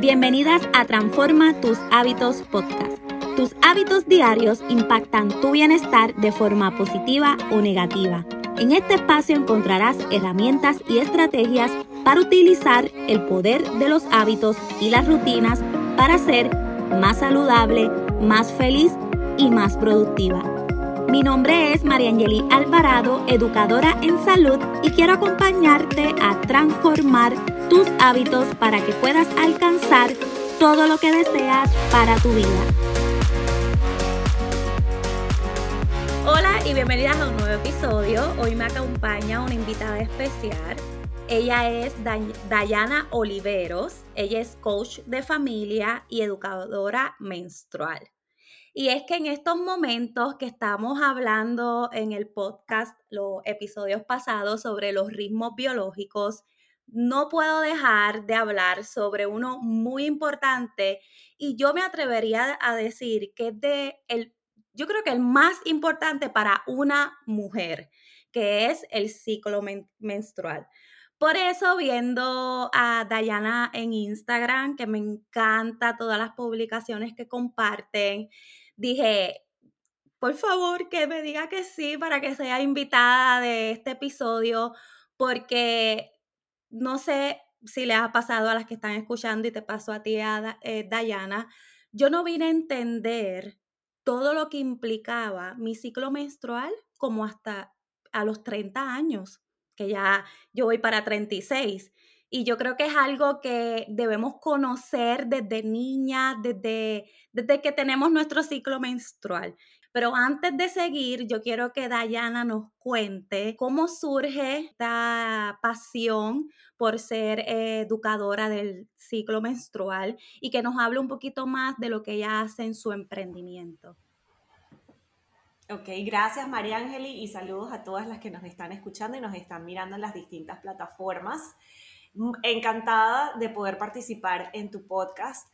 Bienvenidas a Transforma tus hábitos podcast. Tus hábitos diarios impactan tu bienestar de forma positiva o negativa. En este espacio encontrarás herramientas y estrategias para utilizar el poder de los hábitos y las rutinas para ser más saludable, más feliz y más productiva. Mi nombre es María Angeli Alvarado, educadora en salud y quiero acompañarte a transformar tus hábitos para que puedas alcanzar todo lo que deseas para tu vida. Hola y bienvenidas a un nuevo episodio. Hoy me acompaña una invitada especial. Ella es Dayana Oliveros. Ella es coach de familia y educadora menstrual. Y es que en estos momentos que estamos hablando en el podcast, los episodios pasados sobre los ritmos biológicos, no puedo dejar de hablar sobre uno muy importante y yo me atrevería a decir que es de el, yo creo que el más importante para una mujer, que es el ciclo menstrual. Por eso, viendo a Dayana en Instagram, que me encanta todas las publicaciones que comparten, dije, por favor, que me diga que sí para que sea invitada de este episodio, porque no sé si le ha pasado a las que están escuchando y te pasó a ti, a eh, yo no vine a entender todo lo que implicaba mi ciclo menstrual como hasta a los 30 años, que ya yo voy para 36. Y yo creo que es algo que debemos conocer desde niña, desde, desde que tenemos nuestro ciclo menstrual. Pero antes de seguir, yo quiero que Dayana nos cuente cómo surge esta pasión por ser educadora del ciclo menstrual y que nos hable un poquito más de lo que ella hace en su emprendimiento. Ok, gracias María Ángeli y saludos a todas las que nos están escuchando y nos están mirando en las distintas plataformas. Mm, encantada de poder participar en tu podcast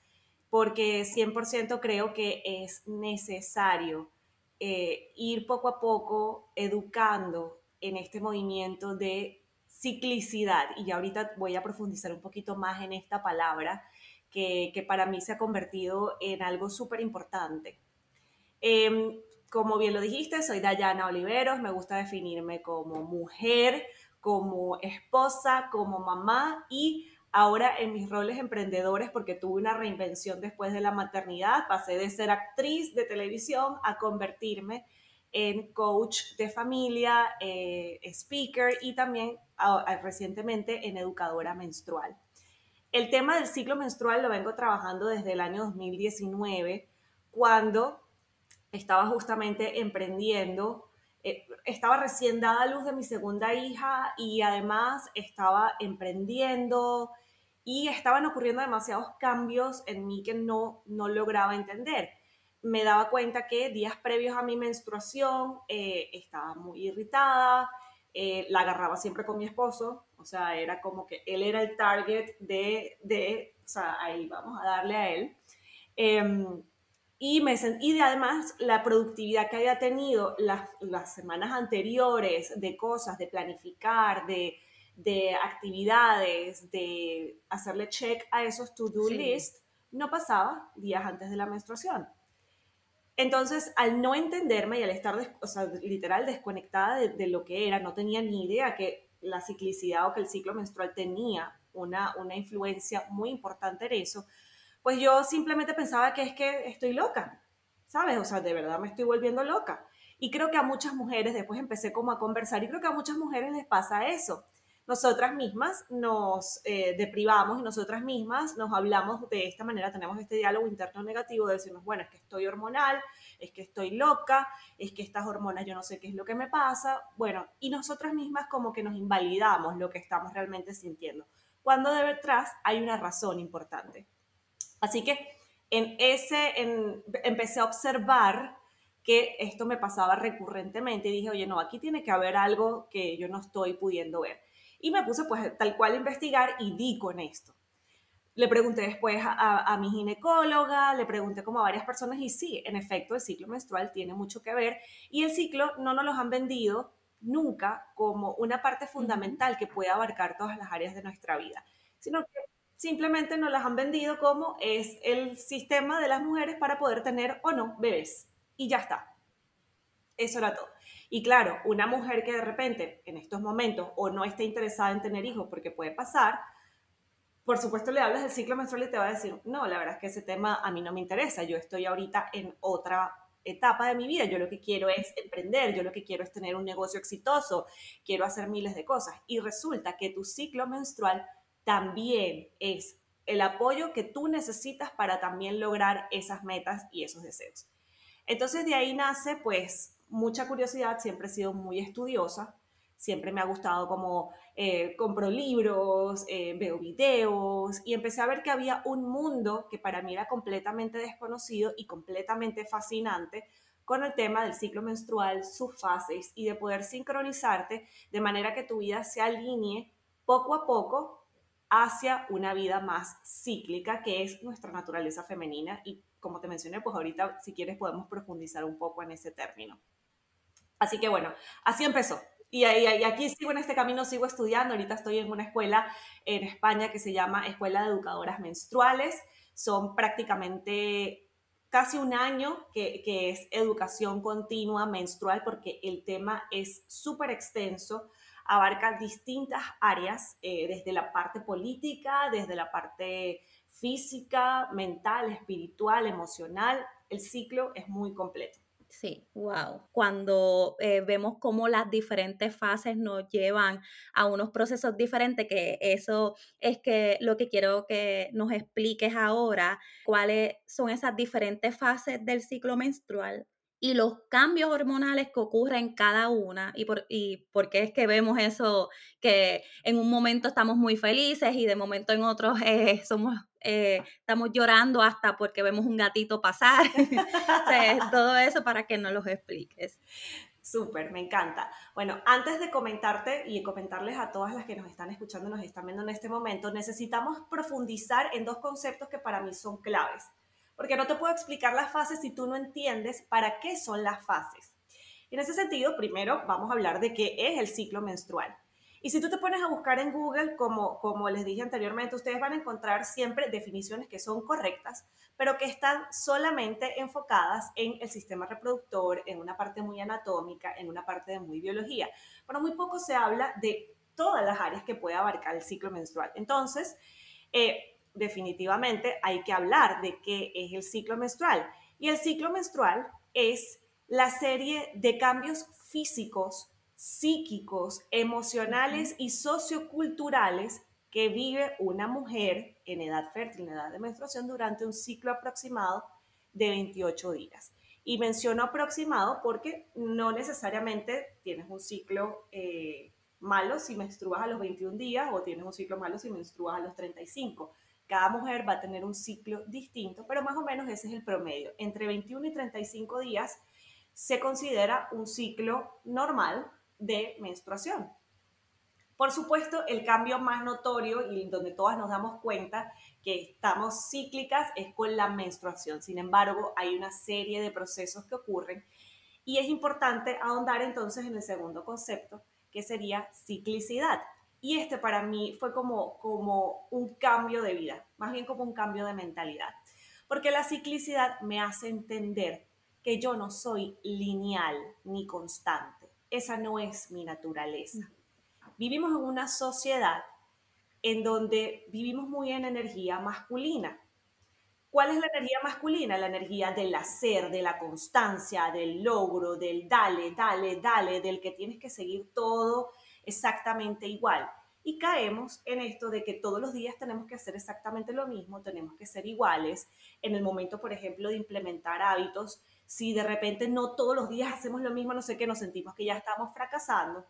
porque 100% creo que es necesario eh, ir poco a poco educando en este movimiento de ciclicidad. Y ya ahorita voy a profundizar un poquito más en esta palabra que, para mí se ha convertido en algo súper importante. Em, como bien lo dijiste, soy Dayana Oliveros, me gusta definirme como mujer, como esposa, como mamá y ahora en mis roles emprendedores, porque tuve una reinvención después de la maternidad, pasé de ser actriz de televisión a convertirme en coach de familia, eh, speaker y también recientemente en educadora menstrual. El tema del ciclo menstrual lo vengo trabajando desde el año 2019, cuando estaba justamente emprendiendo eh, estaba recién dada a luz de mi segunda hija y además estaba emprendiendo, y estaban ocurriendo demasiados cambios en mí que no, no lograba entender. Me daba cuenta que días previos a mi menstruación eh, estaba muy irritada, eh, la agarraba siempre con mi esposo, o sea, era como que él era el target de, de o sea, ahí vamos a darle a él. Em, y, me, y además la productividad que había tenido las, las semanas anteriores de cosas, de planificar, de, de actividades, de hacerle check a esos to-do list, no pasaba días antes de la menstruación. Entonces, al no entenderme y al estar, o sea, literal desconectada de, lo que era, no tenía ni idea que la ciclicidad o que el ciclo menstrual tenía una, una influencia muy importante en eso, pues yo simplemente pensaba que es que estoy loca, ¿sabes? O sea, de verdad me estoy volviendo loca. Y creo que a muchas mujeres, después empecé como a conversar, y creo que a muchas mujeres les pasa eso nosotras mismas nos eh, deprivamos y nosotras mismas nos hablamos de esta manera, tenemos este diálogo interno negativo de decirnos, bueno, es que estoy hormonal, es que estoy loca, es que estas hormonas yo no sé qué es lo que me pasa, bueno, y nosotras mismas como que nos invalidamos lo que estamos realmente sintiendo, cuando de detrás hay una razón importante. Así que en ese, empecé a observar que esto me pasaba recurrentemente y dije, oye, no, aquí tiene que haber algo que yo no estoy pudiendo ver. Y me puse pues tal cual a investigar y di con esto. Le pregunté después a, mi ginecóloga, le pregunté como a varias personas y sí, en efecto, el ciclo menstrual tiene mucho que ver y el ciclo no nos los han vendido nunca como una parte fundamental que puede abarcar todas las áreas de nuestra vida, sino que simplemente nos las han vendido como es el sistema de las mujeres para poder tener o no bebés. Y ya está. Eso era todo. Y claro, una mujer que de repente en estos momentos o no esté interesada en tener hijos, porque puede pasar, por supuesto le hablas del ciclo menstrual y te va a decir, no, la verdad es que ese tema a mí no me interesa, yo estoy ahorita en otra etapa de mi vida, yo lo que quiero es emprender, yo lo que quiero es tener un negocio exitoso, quiero hacer miles de cosas. Y resulta que tu ciclo menstrual también es el apoyo que tú necesitas para también lograr esas metas y esos deseos. Entonces de ahí nace pues mucha curiosidad, siempre he sido muy estudiosa, siempre me ha gustado como eh, compro libros, eh, veo videos y empecé a ver que había un mundo que para mí era completamente desconocido y completamente fascinante con el tema del ciclo menstrual, sus fases y de poder sincronizarte de manera que tu vida se alinee poco a poco hacia una vida más cíclica, que es nuestra naturaleza femenina. Y como te mencioné, pues ahorita si quieres podemos profundizar un poco en ese término. Así que bueno, así empezó. Y, aquí sigo en este camino, sigo estudiando. Ahorita estoy en una escuela en España que se llama Escuela de Educadoras Menstruales. Son prácticamente casi un año que, es educación continua menstrual porque el tema es súper extenso, abarca distintas áreas, eh, desde la parte política, desde la parte física, mental, espiritual, emocional. El ciclo es muy completo. Sí, wow. Cuando eh, vemos cómo las diferentes fases nos llevan a unos procesos diferentes, que eso es que lo que quiero que nos expliques ahora, cuáles son esas diferentes fases del ciclo menstrual y los cambios hormonales que ocurren en cada una y por, y por qué es que vemos eso, que en un momento estamos muy felices y de momento en otros eh, somos, eh, estamos llorando hasta porque vemos un gatito pasar. todo eso para que nos los expliques. Súper, me encanta. Bueno, antes de comentarte y comentarles a todas las que nos están escuchando nos están viendo en este momento, necesitamos profundizar en dos conceptos que para mí son claves porque no te puedo explicar las fases si tú no entiendes para qué son las fases. En ese sentido, primero vamos a hablar de qué es el ciclo menstrual. Y si tú te pones a buscar en Google, como, como les dije anteriormente, ustedes van a encontrar siempre definiciones que son correctas, pero que están solamente enfocadas en el sistema reproductor, en una parte muy anatómica, en una parte de muy biología. Pero muy poco se habla de todas las áreas que puede abarcar el ciclo menstrual. Entonces, eh, definitivamente hay que hablar de qué es el ciclo menstrual. Y el ciclo menstrual es la serie de cambios físicos, psíquicos, emocionales y socioculturales que vive una mujer en edad fértil, en edad de menstruación, durante un ciclo aproximado de 28 días. Y menciono aproximado porque no necesariamente tienes un ciclo eh, malo si menstruas a los 21 días o tienes un ciclo malo si menstruas a los 35 cada mujer va a tener un ciclo distinto, pero más o menos ese es el promedio. Entre 21 y 35 días se considera un ciclo normal de menstruación. Por supuesto, el cambio más notorio y donde todas nos damos cuenta que estamos cíclicas es con la menstruación. Sin embargo, hay una serie de procesos que ocurren y es importante ahondar entonces en el segundo concepto, que sería ciclicidad. Y este para mí fue como, como un cambio de vida, más bien como un cambio de mentalidad. Porque la ciclicidad me hace entender que yo no soy lineal ni constante. Esa no es mi naturaleza. Vivimos en una sociedad en donde vivimos muy en energía masculina. ¿Cuál es la energía masculina? La energía del hacer, de la constancia, del logro, del dale, dale, dale, del que tienes que seguir todo exactamente igual. Y caemos en esto de que todos los días tenemos que hacer exactamente lo mismo, tenemos que ser iguales. En el momento, por ejemplo, de implementar hábitos, si de repente no todos los días hacemos lo mismo, no sé qué, nos sentimos que ya estamos fracasando.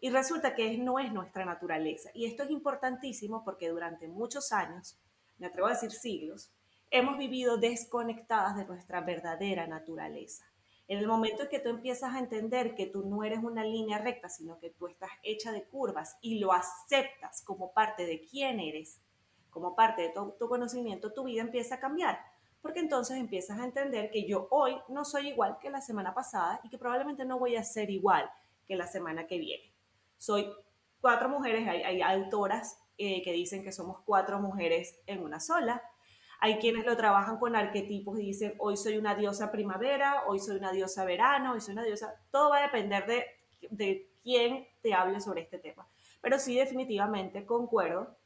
Y resulta que no es nuestra naturaleza. Y esto es importantísimo porque durante muchos años, me atrevo a decir siglos, hemos vivido desconectadas de nuestra verdadera naturaleza. En el momento en que tú empiezas a entender que tú no eres una línea recta, sino que tú estás hecha de curvas y lo aceptas como parte de quién eres, como parte de tu, tu conocimiento, tu vida empieza a cambiar. Porque entonces empiezas a entender que yo hoy no soy igual que la semana pasada y que probablemente no voy a ser igual que la semana que viene. Soy cuatro mujeres, hay, hay autoras eh, que dicen que somos cuatro mujeres en una sola. Hay quienes lo trabajan con arquetipos y dicen, hoy soy una diosa primavera, hoy soy una diosa verano, hoy soy una diosa... Todo va a depender de, de quién te hable sobre este tema. Pero sí definitivamente concuerdo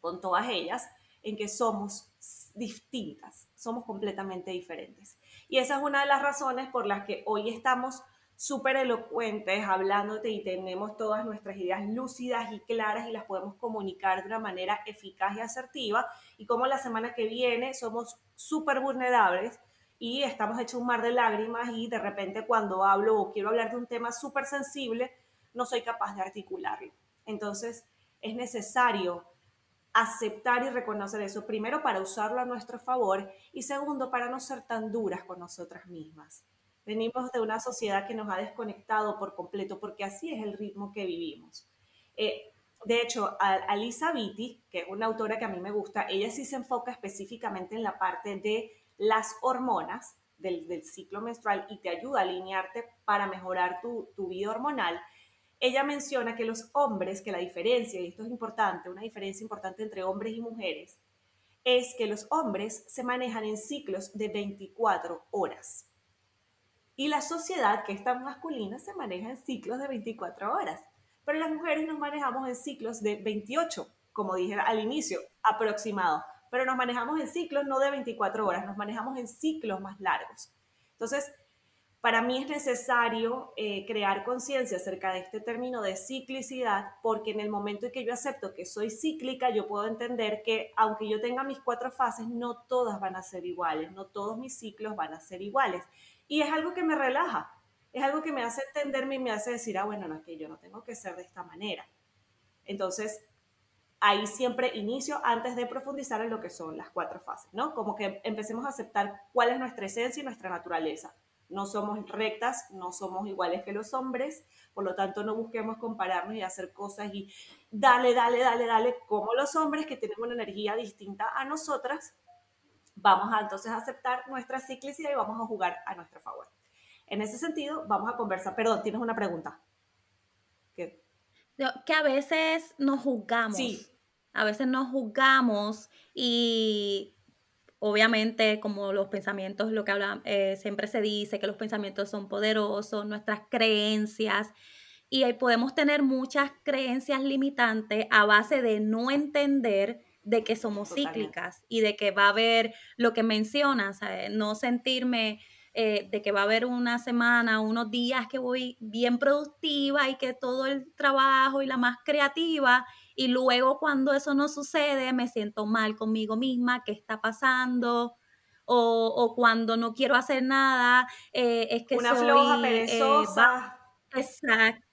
con todas ellas en que somos distintas, somos completamente diferentes. Y esa es una de las razones por las que hoy estamos súper elocuentes hablándote y tenemos todas nuestras ideas lúcidas y claras y las podemos comunicar de una manera eficaz y asertiva. Y como la semana que viene somos súper vulnerables y estamos hechos un mar de lágrimas y de repente cuando hablo o quiero hablar de un tema súper sensible, no soy capaz de articularlo. Entonces es necesario aceptar y reconocer eso, primero para usarlo a nuestro favor y segundo para no ser tan duras con nosotras mismas. Venimos de una sociedad que nos ha desconectado por completo porque así es el ritmo que vivimos. Eh, de hecho, Alisa Vitti, que es una autora que a mí me gusta, ella sí se enfoca específicamente en la parte de las hormonas del, ciclo menstrual y te ayuda a alinearte para mejorar tu, tu vida hormonal. Ella menciona que los hombres, que la diferencia, y esto es importante, una diferencia importante entre hombres y mujeres, es que los hombres se manejan en ciclos de 24 horas. Y la sociedad, que es tan masculina, se maneja en ciclos de 24 horas. Pero las mujeres nos manejamos en ciclos de 28, como dije al inicio, aproximado. Pero nos manejamos en ciclos no de 24 horas, nos manejamos en ciclos más largos. Entonces, para mí es necesario eh, crear conciencia acerca de este término de ciclicidad, porque en el momento en que yo acepto que soy cíclica, yo puedo entender que aunque yo tenga mis cuatro fases, no todas van a ser iguales, no todos mis ciclos van a ser iguales. Y es algo que me relaja, es algo que me hace entenderme y me hace decir, ah, bueno, no, es que yo no tengo que ser de esta manera. Entonces, ahí siempre inicio antes de profundizar en lo que son las cuatro fases, ¿no? Como que empecemos a aceptar cuál es nuestra esencia y nuestra naturaleza no somos rectas, no somos iguales que los hombres, por lo tanto no busquemos compararnos y hacer cosas y dale, dale, dale, dale, como los hombres que tenemos una energía distinta a nosotras, vamos a entonces aceptar nuestra ciclicidad y vamos a jugar a nuestro favor. En ese sentido, vamos a conversar. Perdón, tienes una pregunta. Que a veces nos juzgamos. Sí. A veces nos juzgamos y obviamente como los pensamientos, lo que habla, eh, siempre se dice que los pensamientos son poderosos, nuestras creencias, y ahí podemos tener muchas creencias limitantes a base de no entender de que somos cíclicas y de que va a haber lo que mencionas, no sentirme eh, de que va a haber una semana, unos días que voy bien productiva y que todo el trabajo y la más creativa y luego cuando eso no sucede me siento mal conmigo misma, ¿qué está pasando? O, cuando no quiero hacer nada, eh, es que Una floja, eh, perezosa. exacto.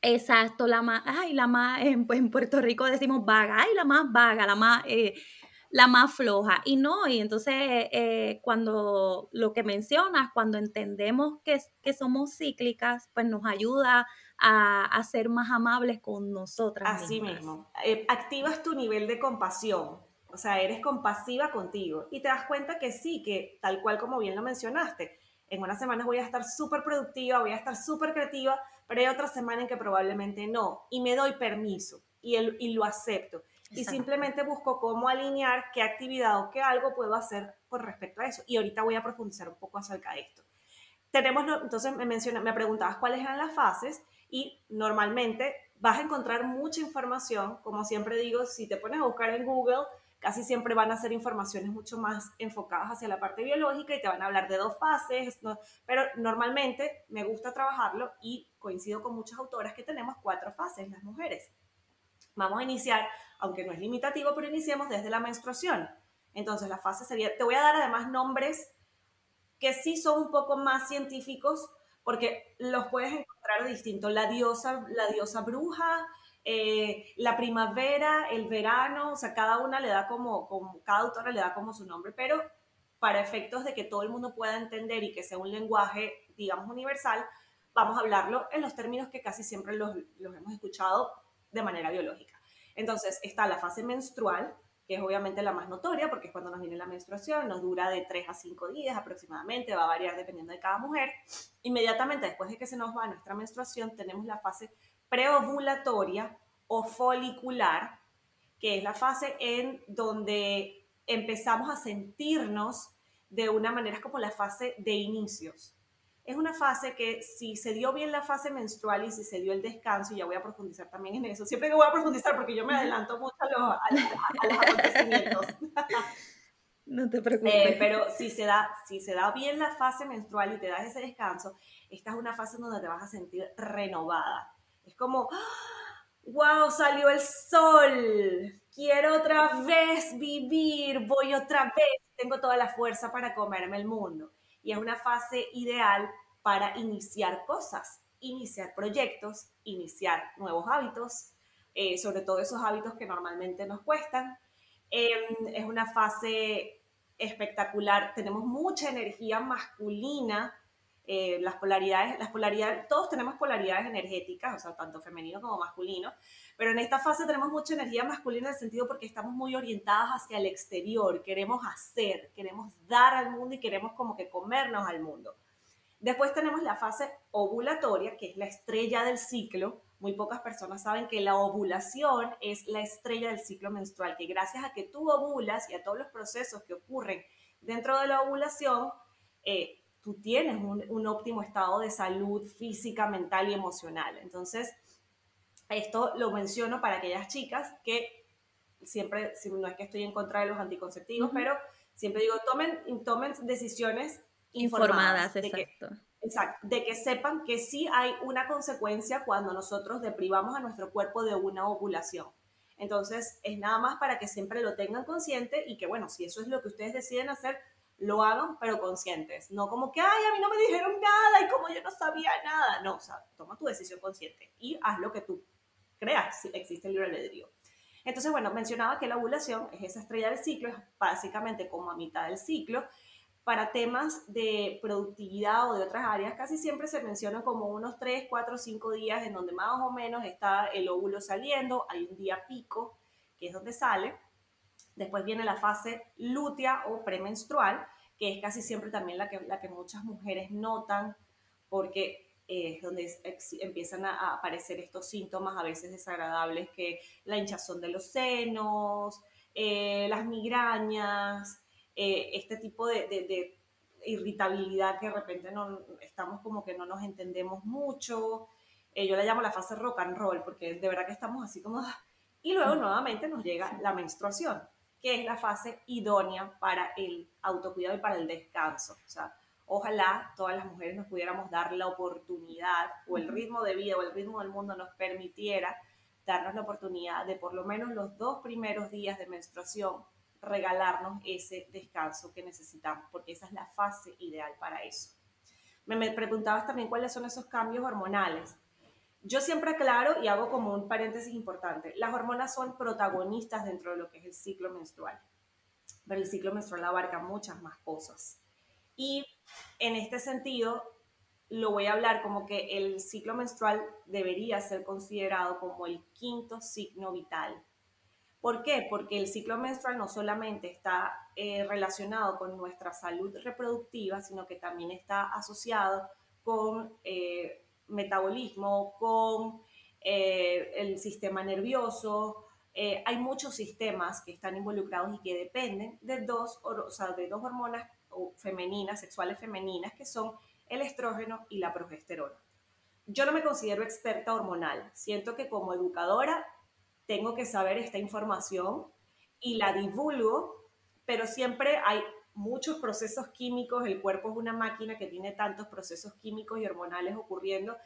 Exacto, la más, ay, la más, en, en, Puerto Rico decimos vaga, ay, la más vaga, la más, eh, la más floja. Y no, y entonces cuando lo que mencionas, cuando entendemos que, que somos cíclicas, pues nos ayuda a, ser más amables con nosotras. Así mismo. Eh, activas tu nivel de compasión. O sea, eres compasiva contigo y te das cuenta que sí, que tal cual como bien lo mencionaste, en unas semanas voy a estar súper productiva, voy a estar súper creativa, pero hay otra semana en que probablemente no. Y me doy permiso y, el, y lo acepto. Y simplemente busco cómo alinear qué actividad o qué algo puedo hacer con respecto a eso. Y ahorita voy a profundizar un poco acerca de esto. Tenemos, entonces me, menciona, me preguntabas cuáles eran las fases y normalmente vas a encontrar mucha información, como siempre digo, si te pones a buscar en Google, casi siempre van a ser informaciones mucho más enfocadas hacia la parte biológica y te van a hablar de dos fases, pero normalmente me gusta trabajarlo y coincido con muchas autoras que tenemos cuatro fases, las mujeres. Vamos a iniciar, aunque no es limitativo, pero iniciemos desde la menstruación. Entonces la fase sería, te voy a dar además nombres que sí son un poco más científicos, porque los puedes encontrar distintos. La diosa, la diosa bruja, eh, la primavera, el verano, o sea, cada una le da como, como, cada autora le da como su nombre, pero para efectos de que todo el mundo pueda entender y que sea un lenguaje, digamos, universal, vamos a hablarlo en los términos que casi siempre los, hemos escuchado de manera biológica. Entonces, está la fase menstrual, que es obviamente la más notoria, porque es cuando nos viene la menstruación, nos dura de 3 a 5 días aproximadamente, va a variar dependiendo de cada mujer. Inmediatamente después de que se nos va nuestra menstruación, tenemos la fase preovulatoria o folicular, que es la fase en donde empezamos a sentirnos de una manera como la fase de inicios. Es una fase que si se dio bien la fase menstrual y si se dio el descanso, y ya voy a profundizar también en eso, siempre que voy a profundizar porque yo me adelanto mucho a los, a acontecimientos. No te preocupes. Eh, pero si se, da, si se da bien la fase menstrual y te das ese descanso, esta es una fase en donde te vas a sentir renovada. Es como, wow, salió el sol, quiero otra vez vivir, voy otra vez, tengo toda la fuerza para comerme el mundo. Y es una fase ideal para iniciar cosas, iniciar proyectos, iniciar nuevos hábitos, eh, sobre todo esos hábitos que normalmente nos cuestan. Em, es una fase espectacular, tenemos mucha energía masculina, eh, las polaridades, las polaridades, todos tenemos polaridades energéticas, o sea, tanto femenino como masculino, pero en esta fase tenemos mucha energía masculina en el sentido porque estamos muy orientadas hacia el exterior, queremos hacer, queremos dar al mundo y queremos como que comernos al mundo. Después tenemos la fase ovulatoria, que es la estrella del ciclo, muy pocas personas saben que la ovulación es la estrella del ciclo menstrual, que gracias a que tú ovulas y a todos los procesos que ocurren dentro de la ovulación, eh, tú tienes un, óptimo estado de salud física, mental y emocional. Entonces, esto lo menciono para aquellas chicas que siempre, no es que estoy en contra de los anticonceptivos, pero siempre digo, tomen, tomen decisiones informadas. exacto. Exacto, de que sepan que sí hay una consecuencia cuando nosotros deprivamos a nuestro cuerpo de una ovulación. Entonces, es nada más para que siempre lo tengan consciente y que, bueno, si eso es lo que ustedes deciden hacer, lo hagan, pero conscientes. No como que, ay, a mí no me dijeron nada y como yo no sabía nada. No, o sea, toma tu decisión consciente y haz lo que tú creas, si existe el libre albedrío. Entonces, bueno, mencionaba que la ovulación es esa estrella del ciclo, es básicamente como a mitad del ciclo, para temas de productividad o de otras áreas, casi siempre se mencionan como unos 3, 4, 5 días en donde más o menos está el óvulo saliendo, hay un día pico, que es donde sale. Después viene la fase lútea o premenstrual, que es casi siempre también la que, la que muchas mujeres notan, porque es donde empiezan a aparecer estos síntomas a veces desagradables, que la hinchazón de los senos, eh, las migrañas, eh, este tipo de, irritabilidad que de repente no, estamos como que no nos entendemos mucho. Eh, yo la llamo la fase rock and roll, porque de verdad que estamos así como... Y luego nuevamente nos llega la menstruación, que es la fase idónea para el autocuidado y para el descanso. O sea, ojalá todas las mujeres nos pudiéramos dar la oportunidad o el ritmo de vida o el ritmo del mundo nos permitiera darnos la oportunidad de por lo menos los dos primeros días de menstruación regalarnos ese descanso que necesitamos, porque esa es la fase ideal para eso. Me, me preguntabas también cuáles son esos cambios hormonales. Yo siempre aclaro y hago como un paréntesis importante. Las hormonas son protagonistas dentro de lo que es el ciclo menstrual, pero el ciclo menstrual abarca muchas más cosas. Y en este sentido, lo voy a hablar como que el ciclo menstrual debería ser considerado como el quinto signo vital ¿Por qué? Porque el ciclo menstrual no solamente está eh, relacionado con nuestra salud reproductiva, sino que también está asociado con eh, metabolismo, con eh, el sistema nervioso. hay muchos sistemas que están involucrados y que dependen de dos, o sea, de dos hormonas femeninas, sexuales femeninas, que son el estrógeno y la progesterona. Yo no me considero experta hormonal. Siento que como educadora tengo que saber esta información y la divulgo, pero siempre hay muchos procesos químicos, el cuerpo es una máquina que tiene tantos procesos químicos y hormonales ocurriendo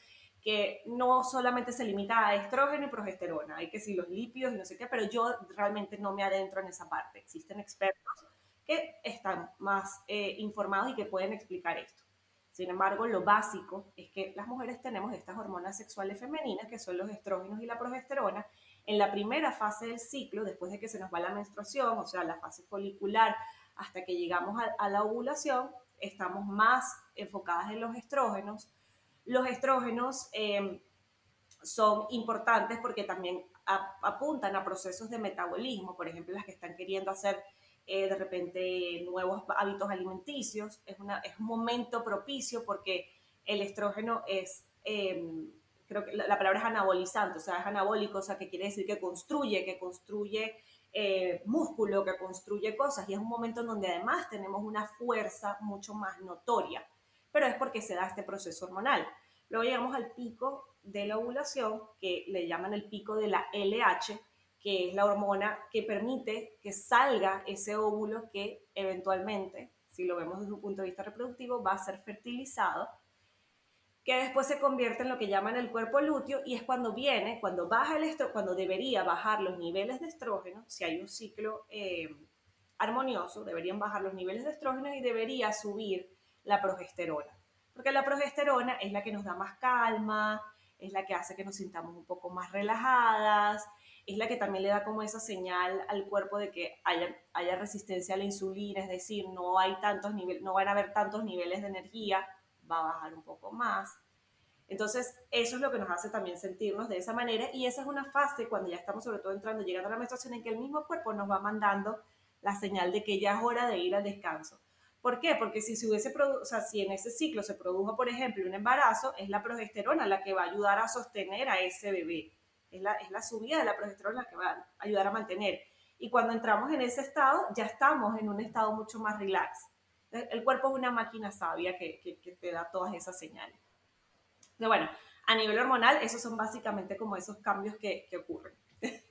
que no solamente se limita a estrógeno y progesterona, hay que decir los lípidos y no sé qué, pero yo realmente no me adentro en esa parte. Existen expertos que están más eh, informados y que pueden explicar esto. Sin embargo, lo básico es que las mujeres tenemos estas hormonas sexuales femeninas, que son los estrógenos y la progesterona, en la primera fase del ciclo, después de que se nos va la menstruación, o sea, la fase folicular, hasta que llegamos a, la ovulación, estamos más enfocadas en los estrógenos. Los estrógenos em, son importantes porque también apuntan a procesos de metabolismo, por ejemplo, las que están queriendo hacer eh, de repente nuevos hábitos alimenticios. Es, un momento propicio porque el estrógeno es... Em, creo que la, palabra es anabolizante, o sea, es anabólico, o sea, que quiere decir que construye, que construye eh, músculo que construye cosas y es un momento en donde además tenemos una fuerza mucho más notoria, pero es porque se da este proceso hormonal. Luego llegamos al pico de la ovulación, que le llaman el pico de la LH, que es la hormona que permite que salga ese óvulo que eventualmente, si lo vemos desde un punto de vista reproductivo, va a ser fertilizado, que después se convierte en lo que llaman el cuerpo lúteo y es cuando viene, cuando baja el estrógeno, cuando debería bajar los niveles de estrógeno, si hay un ciclo eh, armonioso, deberían bajar los niveles de estrógeno y debería subir la progesterona. Porque la progesterona es la que nos da más calma, es la que hace que nos sintamos un poco más relajadas, es la que también le da como esa señal al cuerpo de que haya, haya resistencia a la insulina, es decir, no, hay tantos niveles, no van a haber tantos niveles de energía, va a bajar un poco más. Entonces, eso es lo que nos hace también sentirnos de esa manera y esa es una fase cuando ya estamos sobre todo entrando, llegando a la menstruación en que el mismo cuerpo nos va mandando la señal de que ya es hora de ir al descanso. ¿Por qué? Porque si, se hubiese o sea, si en ese ciclo se produjo, por ejemplo, un embarazo, es la progesterona la que va a ayudar a sostener a ese bebé. Es la, es la subida de la progesterona la que va a ayudar a mantener. Y cuando entramos en ese estado, ya estamos en un estado mucho más relax. El cuerpo es una máquina sabia que, que, te da todas esas señales. Pero bueno, a nivel hormonal, esos son básicamente como esos cambios que, que ocurren.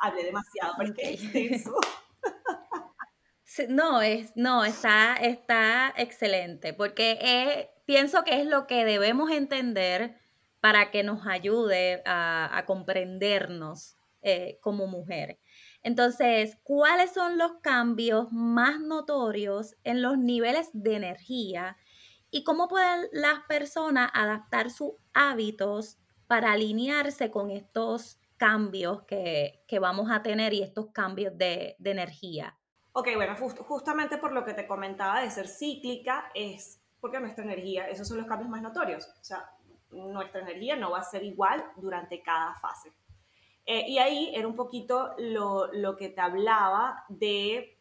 Hablé demasiado porque es no, es, no, está, está excelente, porque pienso que es lo que debemos entender para que nos ayude a, comprendernos eh, como mujer. Entonces, ¿cuáles son los cambios más notorios en los niveles de energía y cómo pueden las personas adaptar sus hábitos para alinearse con estos cambios que, vamos a tener y estos cambios de energía? Ok, bueno, justamente por lo que te comentaba de ser cíclica, es porque nuestra energía, esos son los cambios más notorios. O sea, nuestra energía no va a ser igual durante cada fase. Eh, y ahí era un poquito lo, lo que te hablaba de,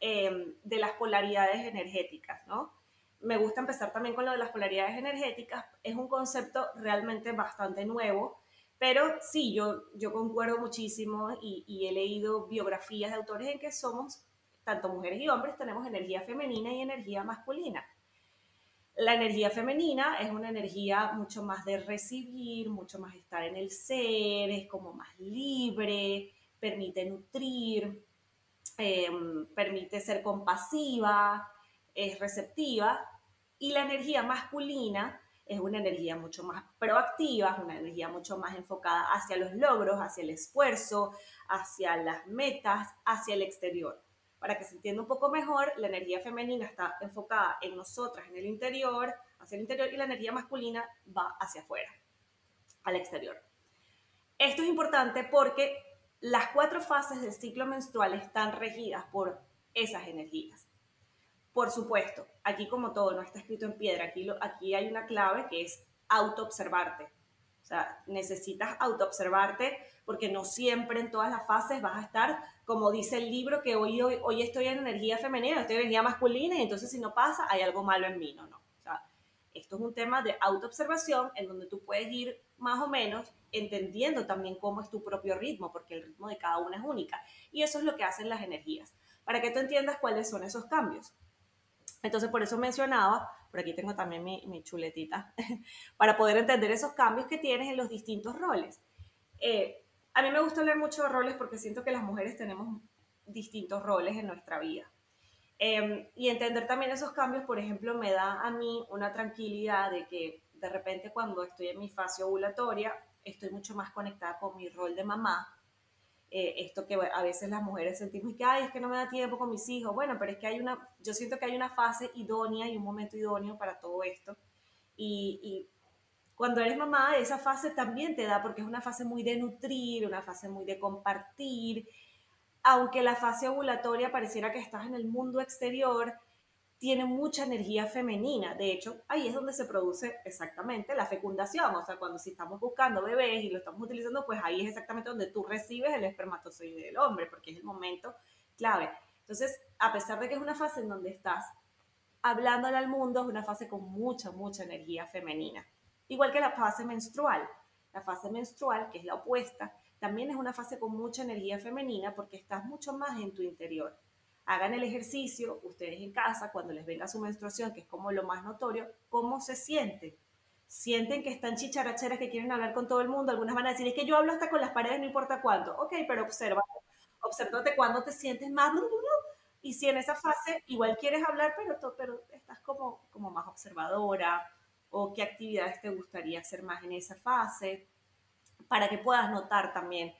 em, de las polaridades energéticas, ¿no? Me gusta empezar también con lo de las polaridades energéticas. Es un concepto realmente bastante nuevo, pero sí, yo, yo concuerdo muchísimo y, y he leído biografías de autores en que somos tanto mujeres y hombres tenemos energía femenina y energía masculina. La energía femenina es una energía mucho más de recibir, mucho más estar en el ser, es como más libre, permite nutrir, em, permite ser compasiva, es receptiva. Y la energía masculina es una energía mucho más proactiva, es una energía mucho más enfocada hacia los logros, hacia el esfuerzo, hacia las metas, hacia el exterior para que se entienda un poco mejor, la energía femenina está enfocada en nosotras, en el interior, hacia el interior, y la energía masculina va hacia afuera, al exterior. Esto es importante porque las cuatro fases del ciclo menstrual están regidas por esas energías. Por supuesto, aquí como todo no está escrito en piedra, aquí, aquí hay una clave que es autoobservarte. O sea, necesitas autoobservarte porque no siempre en todas las fases vas a estar como dice el libro, que hoy, hoy, hoy estoy en energía femenina, estoy en energía masculina, y entonces si no pasa, hay algo malo en mí. No, no. O sea, esto es un tema de autoobservación en donde tú puedes ir más o menos entendiendo también cómo es tu propio ritmo, porque el ritmo de cada una es única. Y eso es lo que hacen las energías, para que tú entiendas cuáles son esos cambios. Entonces, por eso mencionaba, por aquí tengo también mi, mi chuletita, para poder entender esos cambios que tienes en los distintos roles. Eh, a mí me gusta hablar mucho de roles porque siento que las mujeres tenemos distintos roles en nuestra vida. Em, y entender también esos cambios, por ejemplo, me da a mí una tranquilidad de que de repente cuando estoy en mi fase ovulatoria, estoy mucho más conectada con mi rol de mamá. Eh, esto que a veces las mujeres sentimos que, ay, es que no me da tiempo con mis hijos. Bueno, pero es que hay una, yo siento que hay una fase idónea y un momento idóneo para todo esto. Y, y cuando eres mamá, esa fase también te da, porque es una fase muy de nutrir, una fase muy de compartir. Aunque la fase ovulatoria pareciera que estás en el mundo exterior, tiene mucha energía femenina. De hecho, ahí es donde se produce exactamente la fecundación. O sea, cuando si estamos buscando bebés y lo estamos utilizando, pues ahí es exactamente donde tú recibes el espermatozoide del hombre, porque es el momento clave. Entonces, a pesar de que es una fase en donde estás hablándole al mundo, es una fase con mucha, mucha energía femenina. Igual que la fase menstrual. La fase menstrual, que es la opuesta, también es una fase con mucha energía femenina porque estás mucho más en tu interior. Hagan el ejercicio, ustedes en casa, cuando les venga su menstruación, que es como lo más notorio, ¿cómo se sienten? Sienten que están chicharacheras, que quieren hablar con todo el mundo. Algunas van a decir, es que yo hablo hasta con las paredes, no importa cuánto. Ok, pero observa, obsérvate cuando te sientes más y si en esa fase igual quieres hablar, pero, pero estás como, como más observadora, o qué actividades te gustaría hacer más en esa fase, para que puedas notar también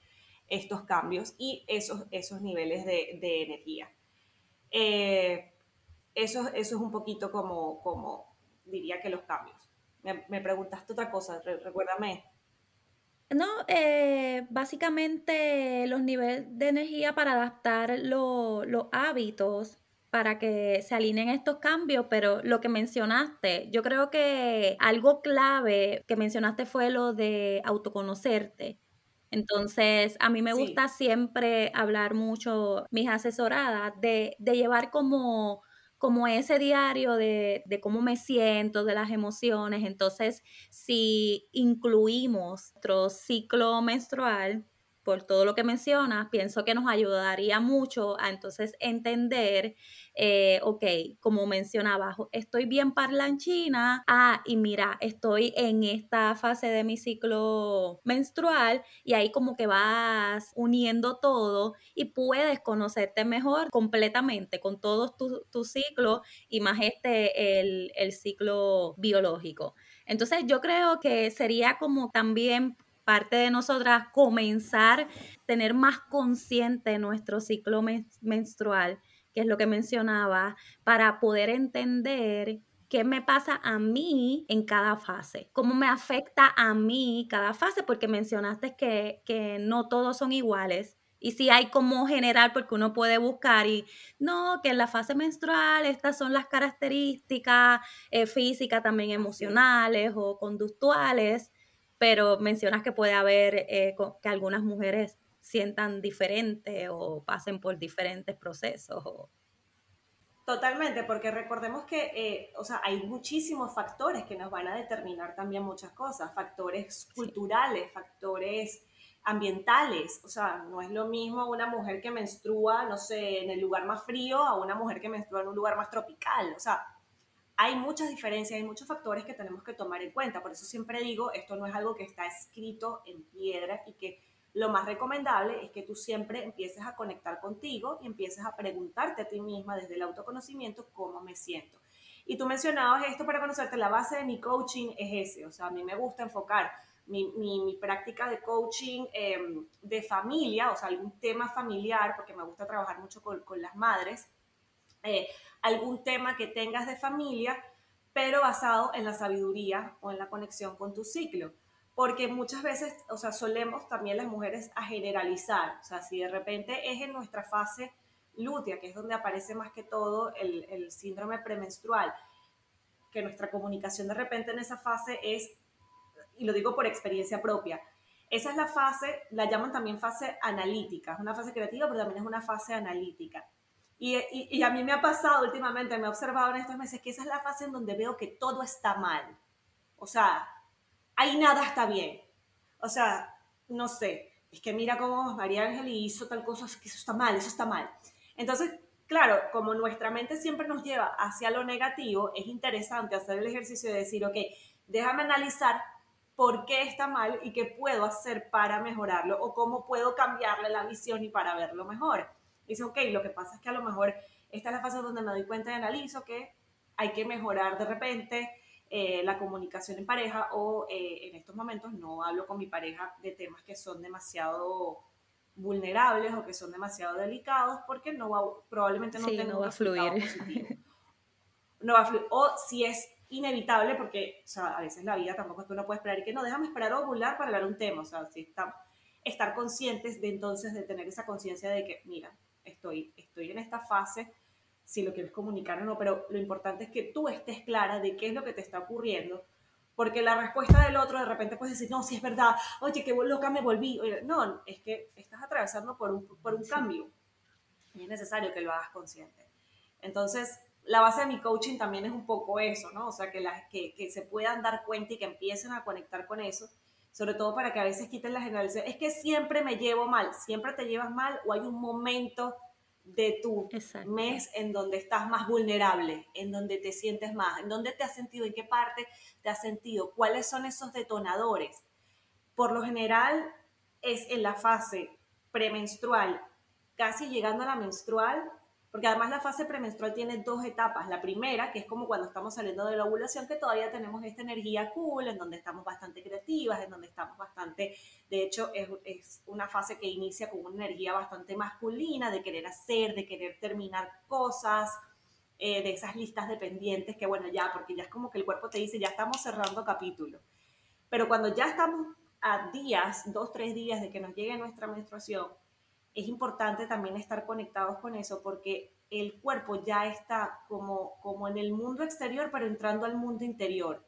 estos cambios y esos, esos niveles de, de energía. Eh, eso, eso es un poquito como, como diría que los cambios. Me, me preguntaste otra cosa, recuérdame. No, eh, básicamente los niveles de energía para adaptar los hábitos para que se alineen estos cambios, pero lo que mencionaste, yo creo que algo clave que mencionaste fue lo de autoconocerte. Entonces, a mí me gusta siempre hablar mucho, mis asesoradas, de, de llevar como como ese diario de, cómo me siento, de las emociones. Entonces, si incluimos nuestro ciclo menstrual, por todo lo que mencionas, pienso que nos ayudaría mucho a entonces entender, eh, ok, como mencionaba, estoy bien parlanchina, ah, y mira, estoy en esta fase de mi ciclo menstrual y ahí como que vas uniendo todo y puedes conocerte mejor completamente con todos tus tu ciclos y más este, el, el ciclo biológico. Entonces yo creo que sería como también parte de nosotras comenzar a tener más consciente nuestro ciclo menstrual, que es lo que mencionaba, para poder entender qué me pasa a mí en cada fase, cómo me afecta a mí cada fase, porque mencionaste que, que no todos son iguales. Y si hay como general, porque uno puede buscar y no, que en la fase menstrual estas son las características eh, físicas, también emocionales o conductuales pero mencionas que puede haber eh, que algunas mujeres sientan diferente o pasen por diferentes procesos. Totalmente, porque recordemos que, eh, o sea, hay muchísimos factores que nos van a determinar también muchas cosas, factores culturales, factores ambientales, o sea, no es lo mismo una mujer que menstrua, no sé, en el lugar más frío a una mujer que menstrua en un lugar más tropical, o sea, hay muchas diferencias, hay muchos factores que tenemos que tomar en cuenta. Por eso siempre digo, esto no es algo que está escrito en piedra y que lo más recomendable es que tú siempre empieces a conectar contigo y empieces a preguntarte a ti misma desde el autoconocimiento cómo me siento. Y tú mencionabas esto para conocerte, la base de mi coaching es ese, o sea, a mí me gusta enfocar mi, mi, práctica de coaching em, de familia, o sea, algún tema familiar, porque me gusta trabajar mucho con, con las madres, eh, algún tema que tengas de familia, pero basado en la sabiduría o en la conexión con tu ciclo. Porque muchas veces, o sea, solemos también las mujeres a generalizar. O sea, si de repente es en nuestra fase lútea, que es donde aparece más que todo el, el síndrome premenstrual, que nuestra comunicación de repente en esa fase es, y lo digo por experiencia propia, esa es la fase, la llaman también fase analítica, es una fase creativa, pero también es una fase analítica. Y, a mí me ha pasado últimamente, me he observado en estos meses que esa es la fase en donde veo que todo está mal. O sea, ahí nada está bien. O sea, no sé, es que mira cómo María Ángel hizo tal cosa, es que eso está mal, eso está mal. Entonces, claro, como nuestra mente siempre nos lleva hacia lo negativo, es interesante hacer el ejercicio de decir, ok, déjame analizar por qué está mal y qué puedo hacer para mejorarlo o cómo puedo cambiarle la visión y para verlo mejor dice, ok, lo que pasa es que a lo mejor esta es la fase donde me doy cuenta y analizo que hay que mejorar de repente eh, la comunicación en pareja o eh, en estos momentos no hablo con mi pareja de temas que son demasiado vulnerables o que son demasiado delicados porque no va, probablemente no tenga no va a fluir. No va a fluir. O si es inevitable porque o sea, a veces la vida tampoco es que uno puede esperar y que no, déjame esperar o ovular para hablar un tema. O sea, si está, estar conscientes de entonces de tener esa conciencia de que, mira, estoy, estoy en esta fase, si lo quieres comunicar o no, pero lo importante es que tú estés clara de qué es lo que te está ocurriendo, porque la respuesta del otro de repente puedes decir, no, si es verdad, oye, qué loca me volví. No, es que estás atravesando por un, por un cambio y es necesario que lo hagas consciente. Entonces, la base de mi coaching también es un poco eso, ¿no? O sea, que, la, que, que se puedan dar cuenta y que empiecen a conectar con eso sobre todo para que a veces quiten la generalización. Es que siempre me llevo mal, siempre te llevas mal o hay un momento de tu mes en donde estás más vulnerable, en donde te sientes más, en donde te has sentido, en qué parte te has sentido, cuáles son esos detonadores. Por lo general es en la fase premenstrual, casi llegando a la menstrual, porque además la fase premenstrual tiene dos etapas. La primera, que es como cuando estamos saliendo de la ovulación, que todavía tenemos esta energía cool, en donde estamos bastante creativas, en donde estamos bastante, de hecho, es, es una fase que inicia con una energía bastante masculina, de querer hacer, de querer terminar cosas, eh, de esas listas de pendientes, que bueno, ya, porque ya es como que el cuerpo te dice, ya estamos cerrando capítulo. Pero cuando ya estamos a días, dos, tres días de que nos llegue nuestra menstruación, es importante también estar conectados con eso porque el cuerpo ya está como, como en el mundo exterior, pero entrando al mundo interior.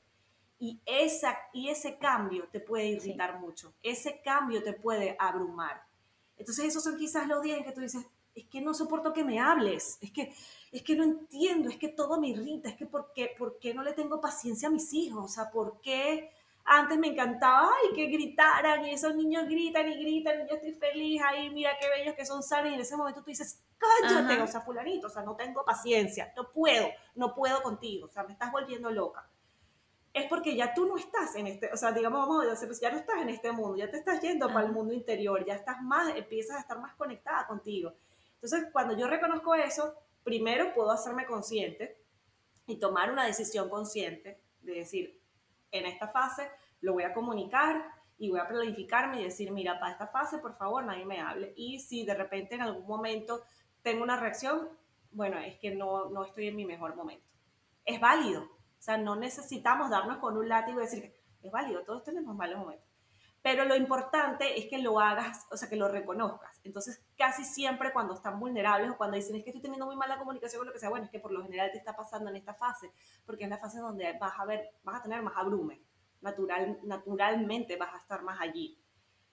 Y, esa, y ese cambio te puede irritar mucho, ese cambio te puede abrumar. Entonces esos son quizás los días en que tú dices, es que no soporto que me hables, es que, es que no entiendo, es que todo me irrita, es que ¿por qué, ¿por qué no le tengo paciencia a mis hijos? O sea, ¿por qué antes me encantaba, ay, que gritaran y esos niños gritan y gritan y yo estoy feliz, ay, mira qué bellos que son sanos y en ese momento tú dices, cállate, o sea, fulanito, o sea, no tengo paciencia, no puedo, no puedo contigo, o sea, me estás volviendo loca. Es porque ya tú no estás en este, o sea, digamos, vamos a decir, ya no estás en este mundo, ya te estás yendo para el mundo interior, ya estás más, empiezas a estar más conectada contigo. Entonces, cuando yo reconozco eso, primero puedo hacerme consciente y tomar una decisión consciente de decir, en esta fase lo voy a comunicar y voy a planificarme y decir, mira, para esta fase, por favor, nadie me hable. Y si de repente en algún momento tengo una reacción, bueno, es que no, no estoy en mi mejor momento. Es válido. O sea, no necesitamos darnos con un látigo y decir, es válido, todos tenemos malos momentos. Pero lo importante es que lo hagas, o sea, que lo reconozcas. Entonces, casi siempre cuando están vulnerables o cuando dicen es que estoy teniendo muy mala comunicación o lo que sea, bueno, es que por lo general te está pasando en esta fase, porque es la fase donde vas a ver, vas a tener más abrume. Natural, naturalmente vas a estar más allí.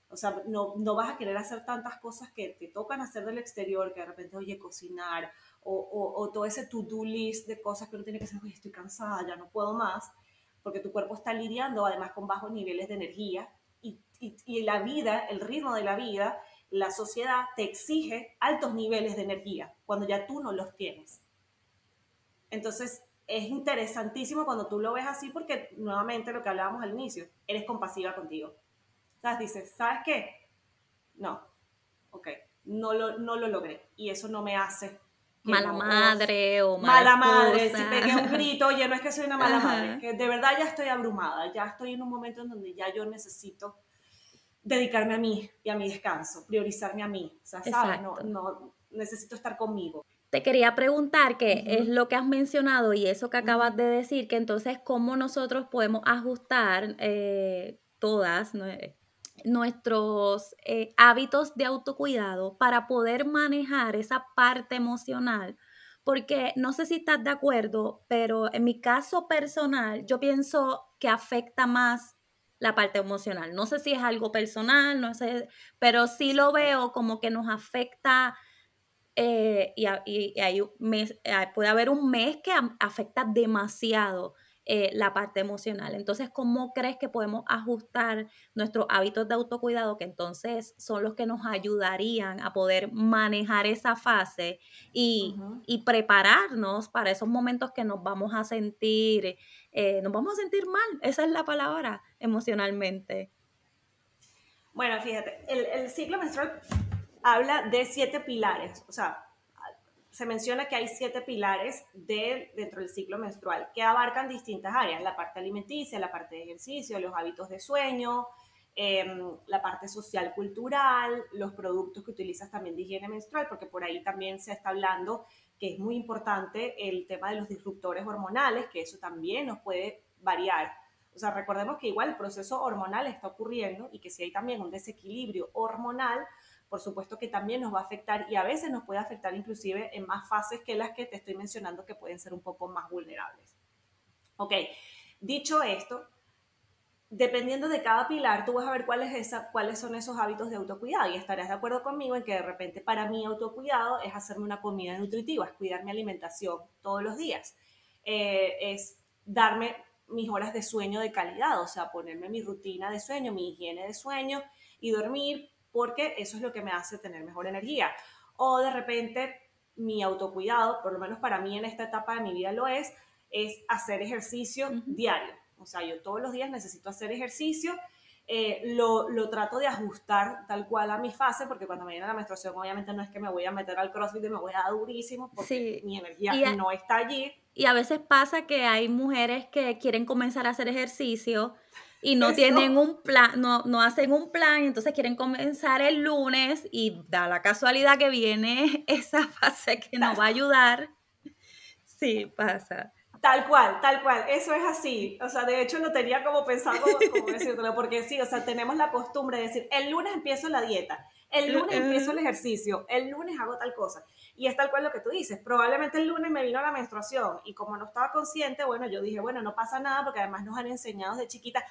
O sea, no, no vas a querer hacer tantas cosas que te tocan hacer del exterior, que de repente, oye, cocinar, o, o, o todo ese to-do list de cosas que uno tiene que hacer, oye, estoy cansada, ya no puedo más, porque tu cuerpo está lidiando además con bajos niveles de energía y, la vida, el ritmo de la vida, la sociedad te exige altos niveles de energía cuando ya tú no los tienes. Entonces, es interesantísimo cuando tú lo ves así porque nuevamente lo que hablábamos al inicio, eres compasiva contigo. ¿Sabes? Dices, ¿sabes qué? No, ok, no lo, no lo logré y eso no me hace mala madre o mala, madre. Si pegué un grito, oye, no es que soy una mala madre, que de verdad ya estoy abrumada, ya estoy en un momento en donde ya yo necesito dedicarme a mí y a mi descanso, priorizarme a mí. O sea, ¿sabes? No, no, necesito estar conmigo. Te quería preguntar qué es lo que has mencionado y eso que acabas de decir, que entonces cómo nosotros podemos ajustar eh, todas nuestros eh, hábitos de autocuidado para poder manejar esa parte emocional. Porque no sé si estás de acuerdo, pero en mi caso personal, yo pienso que afecta más la parte emocional. No sé si es algo personal, no sé, pero sí lo veo como que nos afecta eh, y, mes, puede haber un mes que afecta demasiado eh, la parte emocional. Entonces, ¿cómo crees que podemos ajustar nuestros hábitos de autocuidado que entonces son los que nos ayudarían a poder manejar esa fase y, y prepararnos para esos momentos que nos vamos a sentir, eh, nos vamos a sentir mal? Esa es la palabra, emocionalmente. Bueno, fíjate, el, el ciclo menstrual habla de siete pilares, o sea, se menciona que hay siete pilares de, dentro del ciclo menstrual que abarcan distintas áreas, la parte alimenticia, la parte de ejercicio, los hábitos de sueño, em, la parte social cultural, los productos que utilizas también de higiene menstrual, porque por ahí también se está hablando que es muy importante el tema de los disruptores hormonales, que eso también nos puede variar. O sea, recordemos que igual el proceso hormonal está ocurriendo y que si hay también un desequilibrio hormonal, por supuesto que también nos va a afectar y a veces nos puede afectar inclusive en más fases que las que te estoy mencionando que pueden ser un poco más vulnerables. Ok, dicho esto, dependiendo de cada pilar, tú vas a ver cuál es cuáles son esos hábitos de autocuidado y estarás de acuerdo conmigo en que de repente para mí autocuidado es hacerme una comida nutritiva, es cuidar mi alimentación todos los días, eh, es darme mis horas de sueño de calidad, o sea, ponerme mi rutina de sueño, mi higiene de sueño y dormir, porque eso es lo que me hace tener mejor energía. O de repente mi autocuidado, por lo menos para mí en esta etapa de mi vida lo es, es hacer ejercicio diario. O sea, yo todos los días necesito hacer ejercicio. Eh, lo, lo, trato de ajustar tal cual a mi fase, porque cuando me viene la menstruación, obviamente no es que me voy a meter al crossfit y me voy a dar durísimo, porque mi energía no está allí. Y a veces pasa que hay mujeres que quieren comenzar a hacer ejercicio y no tienen un plan, no, no hacen un plan, entonces quieren comenzar el lunes y da la casualidad que viene esa fase que nos va a ayudar. Sí, pasa. Tal cual, tal cual, eso es así. O sea, de hecho lo tenía como pensado, como, decirlo, porque sí, o sea, tenemos la costumbre de decir, el lunes empiezo la dieta, el lunes empiezo el ejercicio, el lunes hago tal cosa. Y es tal cual lo que tú dices. Probablemente el lunes me vino la menstruación y como no estaba consciente, bueno, yo dije, bueno, no pasa nada porque además nos han enseñado de chiquita,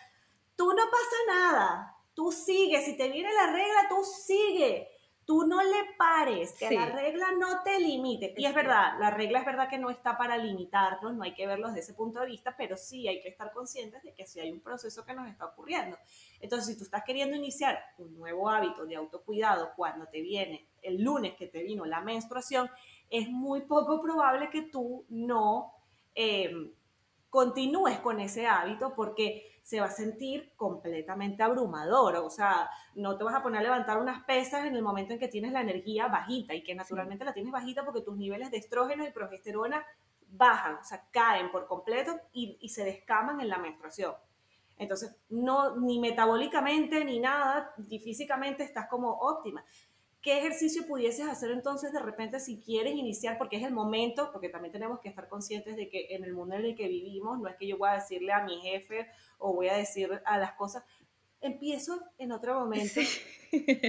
tú no pasa nada, tú sigue, si te viene la regla, tú sigue. Tú no le pares, que la regla no te limite. Y es verdad, la regla es verdad que no está para limitarnos, no hay que verlos desde ese punto de vista, pero sí hay que estar conscientes de que sí hay un proceso que nos está ocurriendo. Entonces, si tú estás queriendo iniciar un nuevo hábito de autocuidado cuando te viene el lunes que te vino la menstruación, es muy poco probable que tú no eh, continúes con ese hábito porque se va a sentir completamente abrumador. O sea, no te vas a poner a levantar unas pesas en el momento en que tienes la energía bajita y que naturalmente la tienes bajita porque tus niveles de estrógeno y progesterona bajan, o sea, caen por completo y, y se descaman en la menstruación. Entonces, no, ni metabólicamente ni nada, ni físicamente estás como óptima. ¿Qué ejercicio pudieses hacer entonces de repente si quieres iniciar? Porque es el momento, porque también tenemos que estar conscientes de que en el mundo en el que vivimos, no es que yo voy a decirle a mi jefe o voy a decir a las cosas, empiezo en otro momento.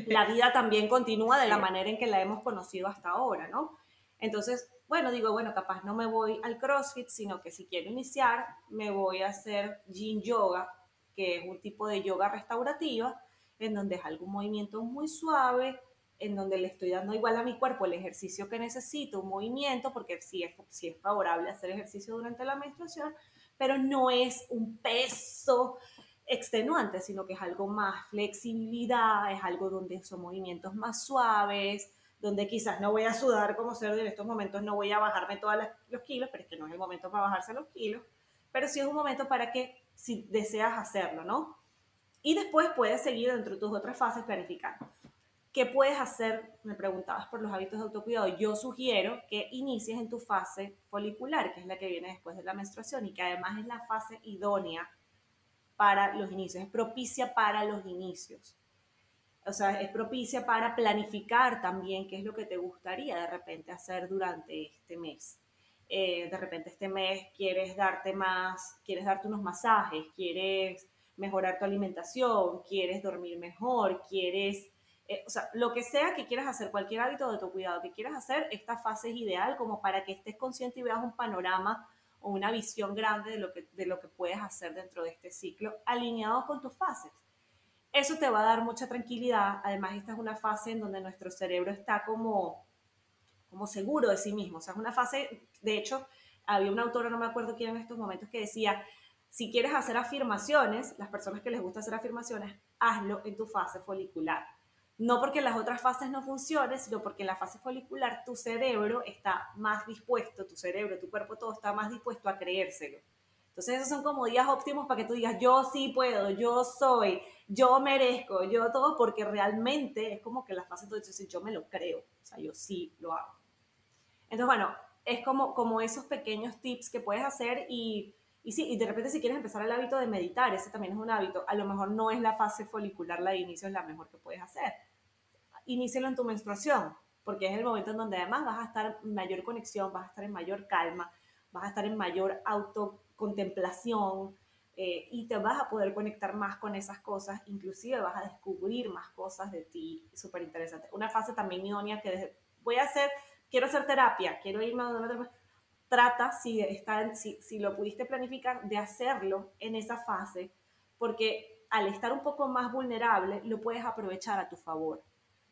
La vida también continúa de la manera en que la hemos conocido hasta ahora, ¿no? Entonces, bueno, digo, bueno, capaz no me voy al CrossFit, sino que si quiero iniciar, me voy a hacer Yin Yoga, que es un tipo de yoga restaurativa, en donde es algún movimiento muy suave, en donde le estoy dando igual a mi cuerpo el ejercicio que necesito, un movimiento, porque sí es, sí es favorable hacer ejercicio durante la menstruación, pero no es un peso extenuante, sino que es algo más flexibilidad, es algo donde son movimientos más suaves, donde quizás no voy a sudar como cerdo en estos momentos no voy a bajarme todos los kilos, pero es que no es el momento para bajarse los kilos, pero sí es un momento para que si deseas hacerlo, ¿no? Y después puedes seguir dentro de tus otras fases planificando. ¿Qué puedes hacer? Me preguntabas por los hábitos de autocuidado. Yo sugiero que inicies en tu fase folicular, que es la que viene después de la menstruación y que además es la fase idónea para los inicios, es propicia para los inicios. O sea, es propicia para planificar también qué es lo que te gustaría de repente hacer durante este mes. Eh, de repente este mes quieres darte más, quieres darte unos masajes, quieres mejorar tu alimentación, quieres dormir mejor, quieres eh, o sea, lo que sea que quieras hacer, cualquier hábito de tu cuidado que quieras hacer, esta fase es ideal como para que estés consciente y veas un panorama o una visión grande de lo que, de lo que puedes hacer dentro de este ciclo, alineado con tus fases. Eso te va a dar mucha tranquilidad. Además, esta es una fase en donde nuestro cerebro está como, como seguro de sí mismo. O sea, es una fase, de hecho, había un autor, no me acuerdo quién en estos momentos, que decía, si quieres hacer afirmaciones, las personas que les gusta hacer afirmaciones, hazlo en tu fase folicular no porque las otras fases no funcionen, sino porque en la fase folicular tu cerebro está más dispuesto, tu cerebro, tu cuerpo, todo está más dispuesto a creérselo. Entonces esos son como días óptimos para que tú digas, yo sí puedo, yo soy, yo merezco, yo todo, porque realmente es como que la fase dice, yo me lo creo, o sea, yo sí lo hago. Entonces, bueno, es como, como esos pequeños tips que puedes hacer y, y sí, y de repente si quieres empezar el hábito de meditar, ese también es un hábito, a lo mejor no es la fase folicular la de inicio, es la mejor que puedes hacer inícialo en tu menstruación, porque es el momento en donde además vas a estar en mayor conexión, vas a estar en mayor calma, vas a estar en mayor autocontemplación eh, y te vas a poder conectar más con esas cosas, inclusive vas a descubrir más cosas de ti, súper interesante. Una fase también idónea que voy a hacer, quiero hacer terapia, quiero irme a una trata, si, está, si, si lo pudiste planificar, de hacerlo en esa fase, porque al estar un poco más vulnerable, lo puedes aprovechar a tu favor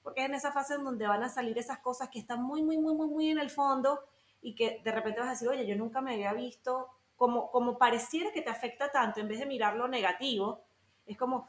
porque es en esa fase en donde van a salir esas cosas que están muy, muy, muy, muy, muy en el fondo y que de repente vas a decir, oye, yo nunca me había visto como, como pareciera que te afecta tanto, en vez de mirar lo negativo, es como,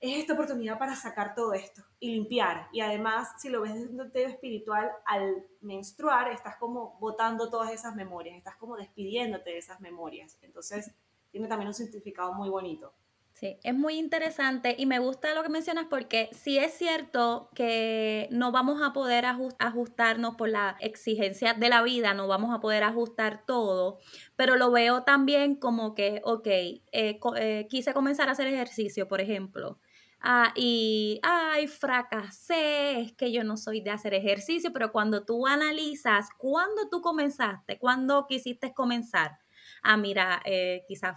es esta oportunidad para sacar todo esto y limpiar. Y además, si lo ves desde un tema espiritual, al menstruar estás como botando todas esas memorias, estás como despidiéndote de esas memorias. Entonces, tiene también un significado muy bonito. Sí, es muy interesante y me gusta lo que mencionas porque sí es cierto que no vamos a poder ajustarnos por la exigencia de la vida, no vamos a poder ajustar todo, pero lo veo también como que, ok, eh, eh, quise comenzar a hacer ejercicio, por ejemplo. Ah, y, ay, fracasé, es que yo no soy de hacer ejercicio, pero cuando tú analizas, ¿cuándo tú comenzaste? ¿Cuándo quisiste comenzar? Ah, mira, eh, quizás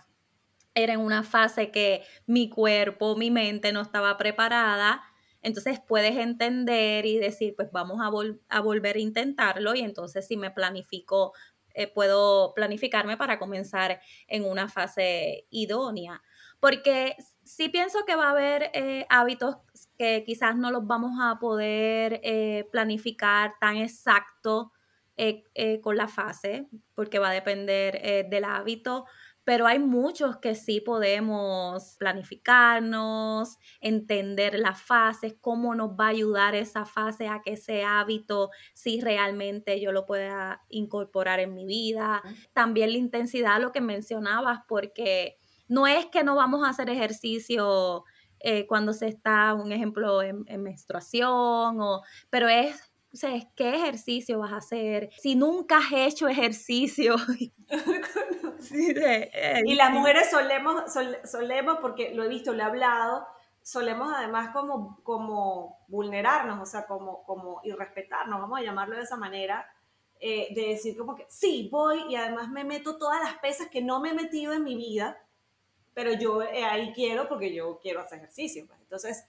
era en una fase que mi cuerpo, mi mente no estaba preparada. Entonces puedes entender y decir, pues vamos a, a volver a intentarlo y entonces si me planifico, eh, puedo planificarme para comenzar en una fase idónea. Porque sí pienso que va a haber eh, hábitos que quizás no los vamos a poder eh, planificar tan exacto con la fase, porque va a depender del hábito, pero hay muchos que sí podemos planificarnos, entender las fases, cómo nos va a ayudar esa fase a que ese hábito, si realmente yo lo pueda incorporar en mi vida. También la intensidad, lo que mencionabas, porque no es que no vamos a hacer ejercicio eh, cuando se está, un ejemplo, en, menstruación, o, pero es o sea, ¿qué ejercicio vas a hacer? Si nunca has hecho ejercicio. y las mujeres solemos, solemos, porque lo he visto, lo he hablado, solemos además como, como vulnerarnos, o sea, como, como irrespetarnos, vamos a llamarlo de esa manera, eh, de decir como que sí, voy y además me meto todas las pesas que no me he metido en mi vida, pero yo eh, ahí quiero porque yo quiero hacer ejercicio. Pues. Entonces,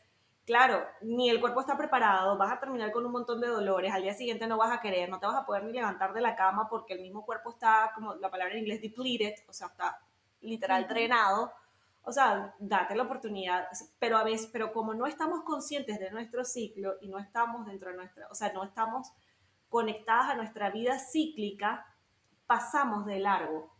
claro, ni el cuerpo está preparado, vas a terminar con un montón de dolores, al día siguiente no vas a querer, no te vas a poder ni levantar de la cama porque el mismo cuerpo está, como la palabra en inglés, depleted, o sea, está literal drenado. O sea, date la oportunidad, pero a veces, pero como no estamos conscientes de nuestro ciclo y no estamos dentro de nuestra, o sea, no estamos conectadas a nuestra vida cíclica, pasamos de largo.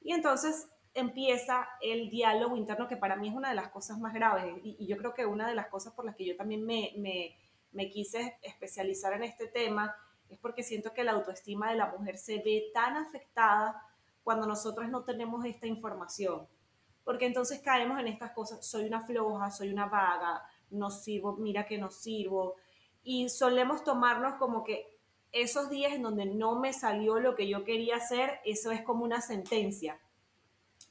Y entonces empieza el diálogo interno, que para mí es una de las cosas más graves. Y, yo creo que una de las cosas por las que yo también me, me, me, quise especializar en este tema es porque siento que la autoestima de la mujer se ve tan afectada cuando nosotros no tenemos esta información. Porque entonces caemos en estas cosas, soy una floja, soy una vaga, no sirvo, mira que no sirvo. Y solemos tomarnos como que esos días en donde no me salió lo que yo quería hacer, eso es como una sentencia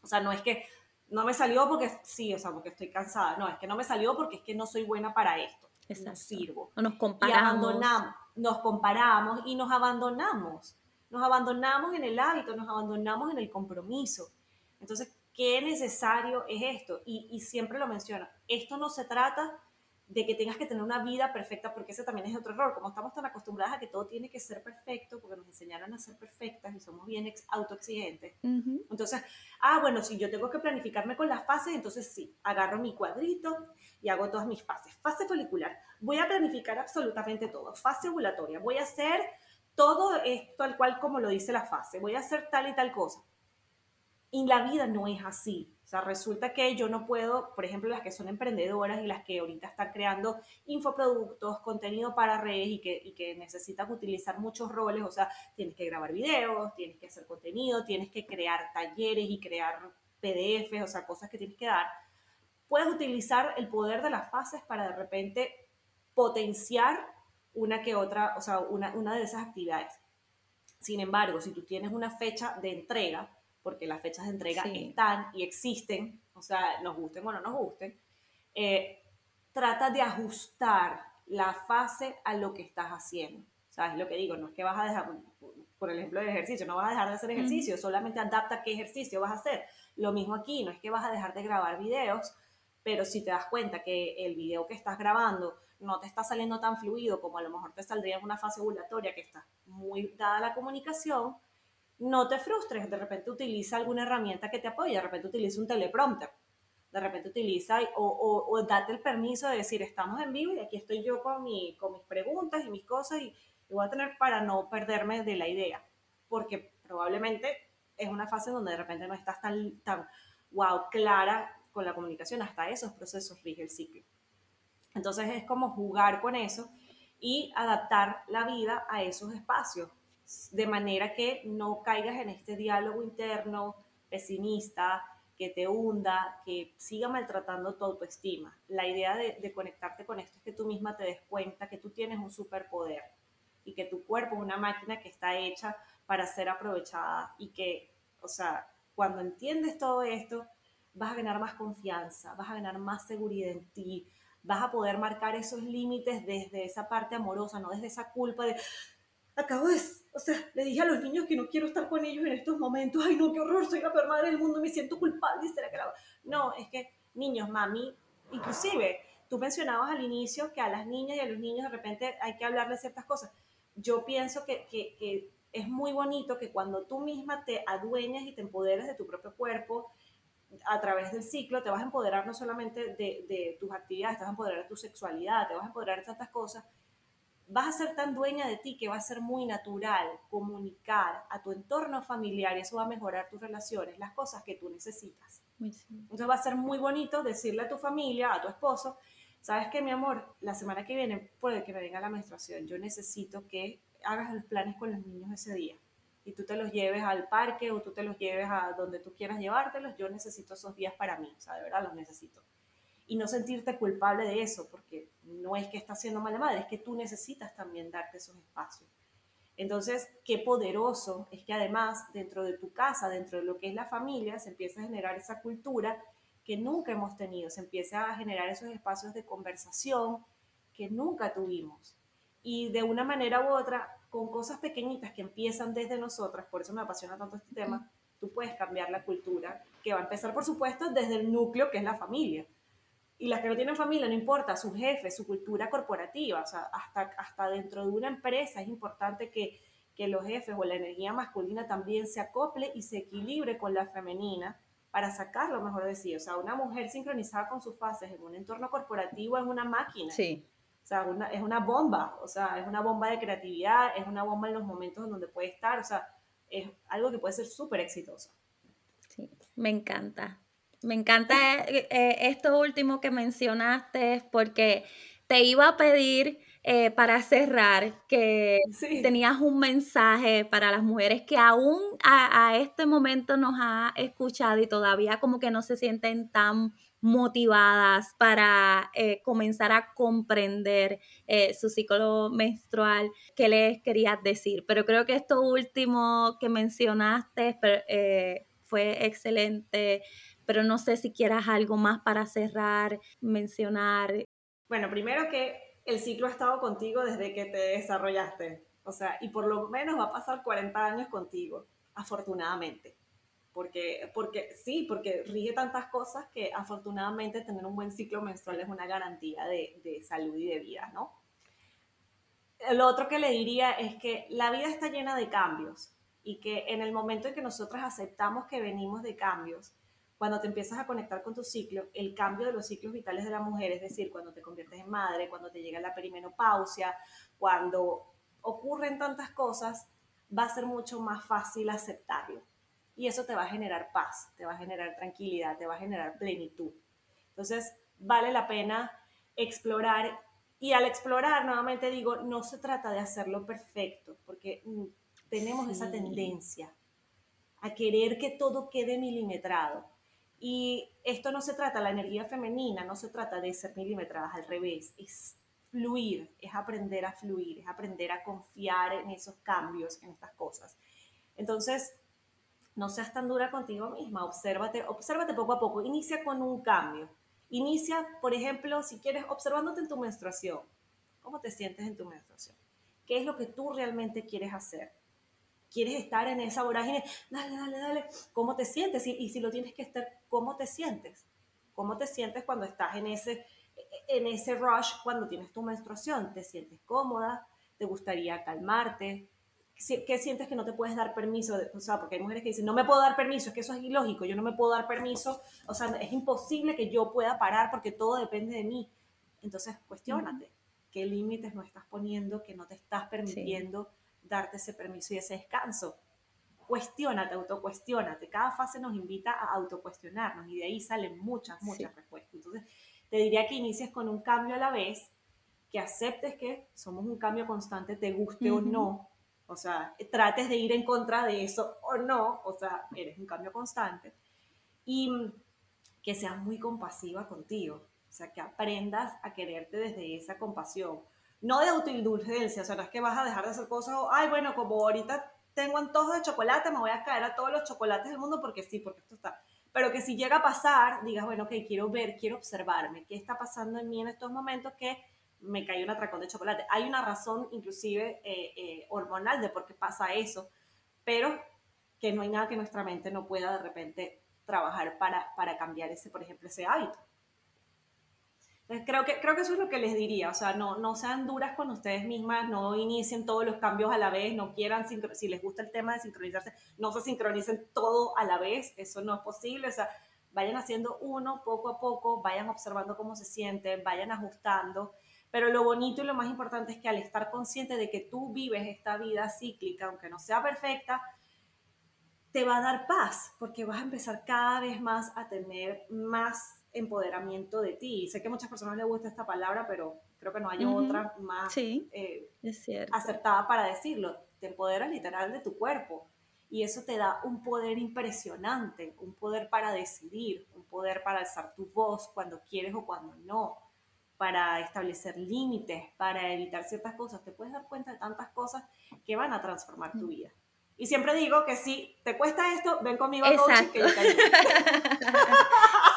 o sea, no es que no me salió porque sí, o sea, porque estoy cansada. No, es que no me salió porque es que no soy buena para esto. No sirvo. O nos comparamos. Y abandonamos, nos comparamos y nos abandonamos. Nos abandonamos en el hábito, nos abandonamos en el compromiso. Entonces, ¿qué necesario es esto? Y, y siempre lo menciono. Esto no se trata de que tengas que tener una vida perfecta, porque ese también es otro error. Como estamos tan acostumbradas a que todo tiene que ser perfecto, porque nos enseñaron a ser perfectas y somos bien autoexigentes. Entonces, ah, bueno, si yo tengo que planificarme con las fases, entonces sí, agarro mi cuadrito y hago todas mis fases. Fase folicular, voy a planificar absolutamente todo. Fase ovulatoria, voy a hacer todo esto al cual como lo dice la fase, voy a hacer tal y tal cosa. Y la vida no es así resulta que yo no puedo, por ejemplo, las que son emprendedoras y las que ahorita están creando infoproductos, contenido para redes y que, necesitan utilizar muchos roles, o sea, tienes que grabar videos, tienes que hacer contenido, tienes que crear talleres y crear PDFs, o sea, cosas que tienes que dar. Puedes utilizar el poder de las fases para de repente potenciar una que otra, o sea, una de esas actividades. Sin embargo, si tú tienes una fecha de entrega, porque las fechas de entrega están y existen, o sea, nos gusten o no nos gusten, eh, trata de ajustar la fase a lo que estás haciendo. ¿Sabes lo que digo? No es que vas a dejar, por el ejemplo del ejercicio, no vas a dejar de hacer ejercicio, solamente adapta qué ejercicio vas a hacer. Lo mismo aquí, no es que vas a dejar de grabar videos, pero si te das cuenta que el video que estás grabando no te está saliendo tan fluido como a lo mejor te saldría en una fase ovulatoria que está muy dada a la comunicación, no te frustres, de repente utiliza alguna herramienta que te apoye, de repente utiliza un teleprompter, de repente utiliza o, date el permiso de decir, estamos en vivo y aquí estoy yo con, mi, con mis preguntas y mis cosas y, voy a tener para no perderme de la idea, porque probablemente es una fase donde de repente no estás tan, tan, wow, clara con la comunicación, hasta esos procesos rige el ciclo. Entonces es como jugar con eso y adaptar la vida a esos espacios, de manera que no caigas en este diálogo interno pesimista, que te hunda, que siga maltratando tu autoestima. La idea de, conectarte con esto es que tú misma te des cuenta que tú tienes un superpoder y que tu cuerpo es una máquina que está hecha para ser aprovechada y que, o sea, cuando entiendes todo esto, vas a ganar más confianza, vas a ganar más seguridad en ti, vas a poder marcar esos límites desde esa parte amorosa, no desde esa culpa de, acabo de, o sea, le dije a los niños que no quiero estar con ellos en estos momentos, ay no, qué horror, soy la peor madre del mundo, me siento culpable, ¿será que la... No, es que niños, mami, inclusive, tú mencionabas al inicio que a las niñas y a los niños de repente hay que hablarles ciertas cosas. Yo pienso que, que, que es muy bonito que cuando tú misma te adueñas y te empoderes de tu propio cuerpo, a través del ciclo te vas a empoderar no solamente de, de, tus actividades, te vas a empoderar de tu sexualidad, te vas a empoderar de tantas cosas, vas a ser tan dueña de ti que va a ser muy natural comunicar a tu entorno familiar y eso va a mejorar tus relaciones, las cosas que tú necesitas. Entonces va a ser muy bonito decirle a tu familia, a tu esposo, sabes que mi amor, la semana que viene puede que me venga la menstruación, yo necesito que hagas los planes con los niños ese día y tú te los lleves al parque o tú te los lleves a donde tú quieras llevártelos, yo necesito esos días para mí, o sea, de verdad los necesito. Y no sentirte culpable de eso, porque no es que estás haciendo mala madre, es que tú necesitas también darte esos espacios. Entonces, qué poderoso es que además dentro de tu casa, dentro de lo que es la familia, se empieza a generar esa cultura que nunca hemos tenido, se empieza a generar esos espacios de conversación que nunca tuvimos. Y de una manera u otra, con cosas pequeñitas que empiezan desde nosotras, por eso me apasiona tanto este tema, tú puedes cambiar la cultura, que va a empezar, por supuesto, desde el núcleo que es la familia. Y las que no tienen familia, no importa, su jefe, su cultura corporativa, o sea, hasta, hasta dentro de una empresa es importante que, que los jefes o la energía masculina también se acople y se equilibre con la femenina para sacar lo mejor de sí. O sea, una mujer sincronizada con sus fases en un entorno corporativo es una máquina. Sí. O sea, es una bomba, o sea, es una bomba de creatividad, es una bomba en los momentos en donde puede estar, o sea, es algo que puede ser súper exitoso. Sí, me encanta. Me encanta eh, eh, esto último que mencionaste porque te iba a pedir eh, para cerrar que tenías un mensaje para las mujeres que aún a, a, este momento nos ha escuchado y todavía como que no se sienten tan motivadas para eh, comenzar a comprender eh, su ciclo menstrual, ¿qué les querías decir? Pero creo que esto último que mencionaste eh, fue excelente, pero no sé si quieras algo más para cerrar, mencionar. Bueno, primero que el ciclo ha estado contigo desde que te desarrollaste, o sea, y por lo menos va a pasar 40 años contigo, afortunadamente porque, porque sí, porque rige tantas cosas que afortunadamente tener un buen ciclo menstrual es una garantía de, de salud y de vida, ¿no? Lo otro que le diría es que la vida está llena de cambios y que en el momento en que nosotros aceptamos que venimos de cambios, cuando te empiezas a conectar con tu ciclo, el cambio de los ciclos vitales de la mujer, es decir, cuando te conviertes en madre, cuando te llega la perimenopausia, cuando ocurren tantas cosas, va a ser mucho más fácil aceptarlo y eso te va a generar paz, te va a generar tranquilidad, te va a generar plenitud. Entonces, vale la pena explorar y al explorar, nuevamente digo, no se trata de hacerlo perfecto, porque mm, tenemos esa tendencia a querer que todo quede milimetrado. Y esto no se trata, la energía femenina no se trata de ser milimetradas, al revés, es fluir, es aprender a fluir, es aprender a confiar en esos cambios, en estas cosas. Entonces, no seas tan dura contigo misma, obsérvate, obsérvate poco a poco, inicia con un cambio. Inicia, por ejemplo, si quieres, observándote en tu menstruación. ¿Cómo te sientes en tu menstruación? ¿Qué es lo que tú realmente quieres hacer? ¿Quieres estar en esa vorágine? Dale, dale, dale. ¿Cómo te sientes? Y, y si lo tienes que estar, ¿cómo te sientes? ¿Cómo te sientes cuando estás en ese, en ese rush, cuando tienes tu menstruación? ¿Te sientes cómoda? ¿Te gustaría calmarte? ¿qué sientes que no te puedes dar permiso? O sea, porque hay mujeres que dicen, no me puedo dar permiso, es que eso es ilógico, yo no me puedo dar permiso, o sea, es imposible que yo pueda parar porque todo depende de mí. Entonces, cuestionate, ¿qué límites no estás poniendo que no te estás permitiendo darte ese permiso y ese descanso? Cuestionate, autocuestionate. Cada fase nos invita a autocuestionarnos y de ahí salen muchas, muchas respuestas. Entonces, te diría que inicies con un cambio a la vez, que aceptes que somos un cambio constante, te guste o no. O sea, trates de ir en contra de eso o no. O sea, eres un cambio constante. Y que seas muy compasiva contigo. O sea, que aprendas a quererte desde esa compasión. No de autoindulgencia, o sea, no es que vas a dejar de hacer cosas, ay, bueno, como ahorita tengo antojos de chocolate, me voy a caer a todos los chocolates del mundo porque sí, porque esto está. Pero que si llega a pasar, digas, bueno, ok, quiero ver, quiero observarme, qué está pasando en mí en estos momentos que me cae un atracón de chocolate. Hay una razón inclusive eh, eh, hormonal de por qué pasa eso, pero que no hay nada que nuestra mente no pueda de repente trabajar para, para cambiar ese, por ejemplo, ese hábito. Entonces, creo que, creo que eso es lo que les diría, o sea, no, no sean duras con ustedes mismas, no inicien todos los cambios a la vez, no quieran, si les gusta el tema de sincronizarse, no se sincronicen todo a la vez, eso no es posible, o sea, vayan haciendo uno poco a poco, vayan observando cómo se sienten, vayan ajustando, pero lo bonito y lo más importante es que al estar consciente de que tú vives esta vida cíclica, aunque no sea perfecta, te va a dar paz, porque vas a empezar cada vez más a tener más empoderamiento de ti. Sé que a muchas personas les gusta esta palabra, pero creo que no hay otra más eh, acertada para decirlo. Te empoderas literal de tu cuerpo y eso te da un poder impresionante, un poder para decidir, un poder para alzar tu voz cuando quieres o cuando no, para establecer límites, para evitar ciertas cosas. Te puedes dar cuenta de tantas cosas que van a transformar tu vida. Y siempre digo que si te cuesta esto, ven conmigo a coaching que yo te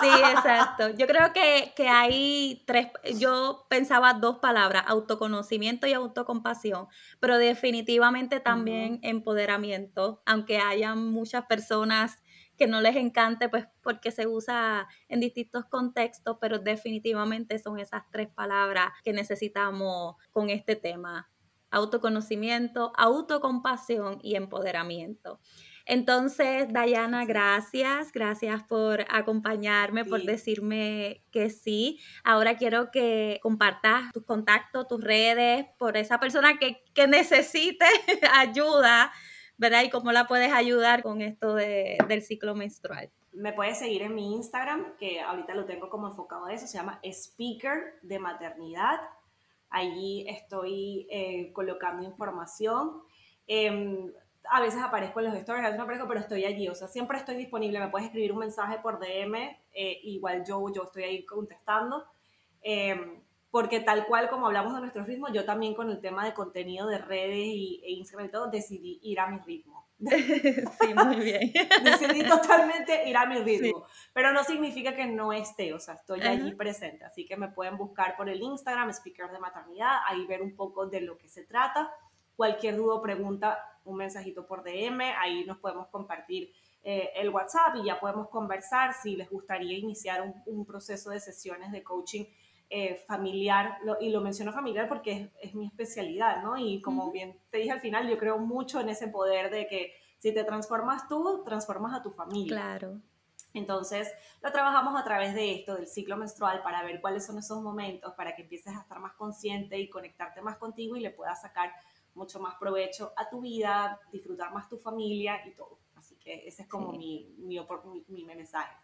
Sí, exacto. Yo creo que, que, hay tres, yo pensaba dos palabras, autoconocimiento y autocompasión, pero definitivamente también empoderamiento, aunque haya muchas personas que no les encante, pues porque se usa en distintos contextos, pero definitivamente son esas tres palabras que necesitamos con este tema autoconocimiento, autocompasión y empoderamiento. Entonces, Dayana, gracias, gracias por acompañarme, por decirme que sí. Ahora quiero que compartas tus contactos, tus redes, por esa persona que, que necesite ayuda, ¿verdad? Y cómo la puedes ayudar con esto de, del ciclo menstrual. Me puedes seguir en mi Instagram, que ahorita lo tengo como enfocado a eso, se llama Speaker de Maternidad Allí estoy eh, colocando información. Em, a veces aparezco en los stories, a veces no aparezco, pero estoy allí. O sea, siempre estoy disponible. Me puedes escribir un mensaje por DM. Eh, igual yo, yo estoy ahí contestando. Em, porque tal cual como hablamos de nuestros ritmos, yo también con el tema de contenido de redes y, e Instagram y todo, decidí ir a mi ritmo. sí, muy bien. Decidí totalmente ir a mi ritmo. Pero no significa que no esté, o sea, estoy allí presente. Así que me pueden buscar por el Instagram, Speaker de Maternidad, ahí ver un poco de lo que se trata. Cualquier duda o pregunta, un mensajito por DM, ahí nos podemos compartir eh, el WhatsApp y ya podemos conversar si les gustaría iniciar un, un proceso de sesiones de coaching eh, familiar, y lo menciono familiar porque es, mi especialidad, ¿no? Y como bien te dije al final, yo creo mucho en ese poder de que si te transformas tú, transformas a tu familia. Claro. Entonces, lo trabajamos a través de esto, del ciclo menstrual, para ver cuáles son esos momentos, para que empieces a estar más consciente y conectarte más contigo y le puedas sacar mucho más provecho a tu vida, disfrutar más tu familia y todo. Así que ese es como mi, mi, mi mensaje.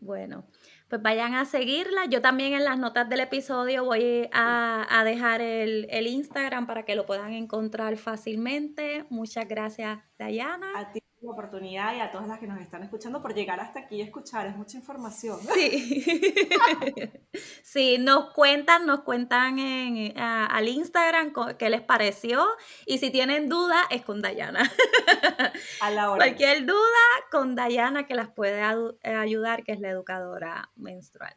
Bueno, pues vayan a seguirla. Yo también en las notas del episodio voy a, dejar el, el, Instagram para que lo puedan encontrar fácilmente. Muchas gracias, Dayana. A ti la oportunidad y a todas las que nos están escuchando por llegar hasta aquí y escuchar. Es mucha información. Sí. sí, nos cuentan, nos cuentan en, al Instagram qué les pareció. Y si tienen dudas, es con Dayana. A la hora. Cualquier duda, con Dayana que las puede ayudar, que es la educadora menstrual.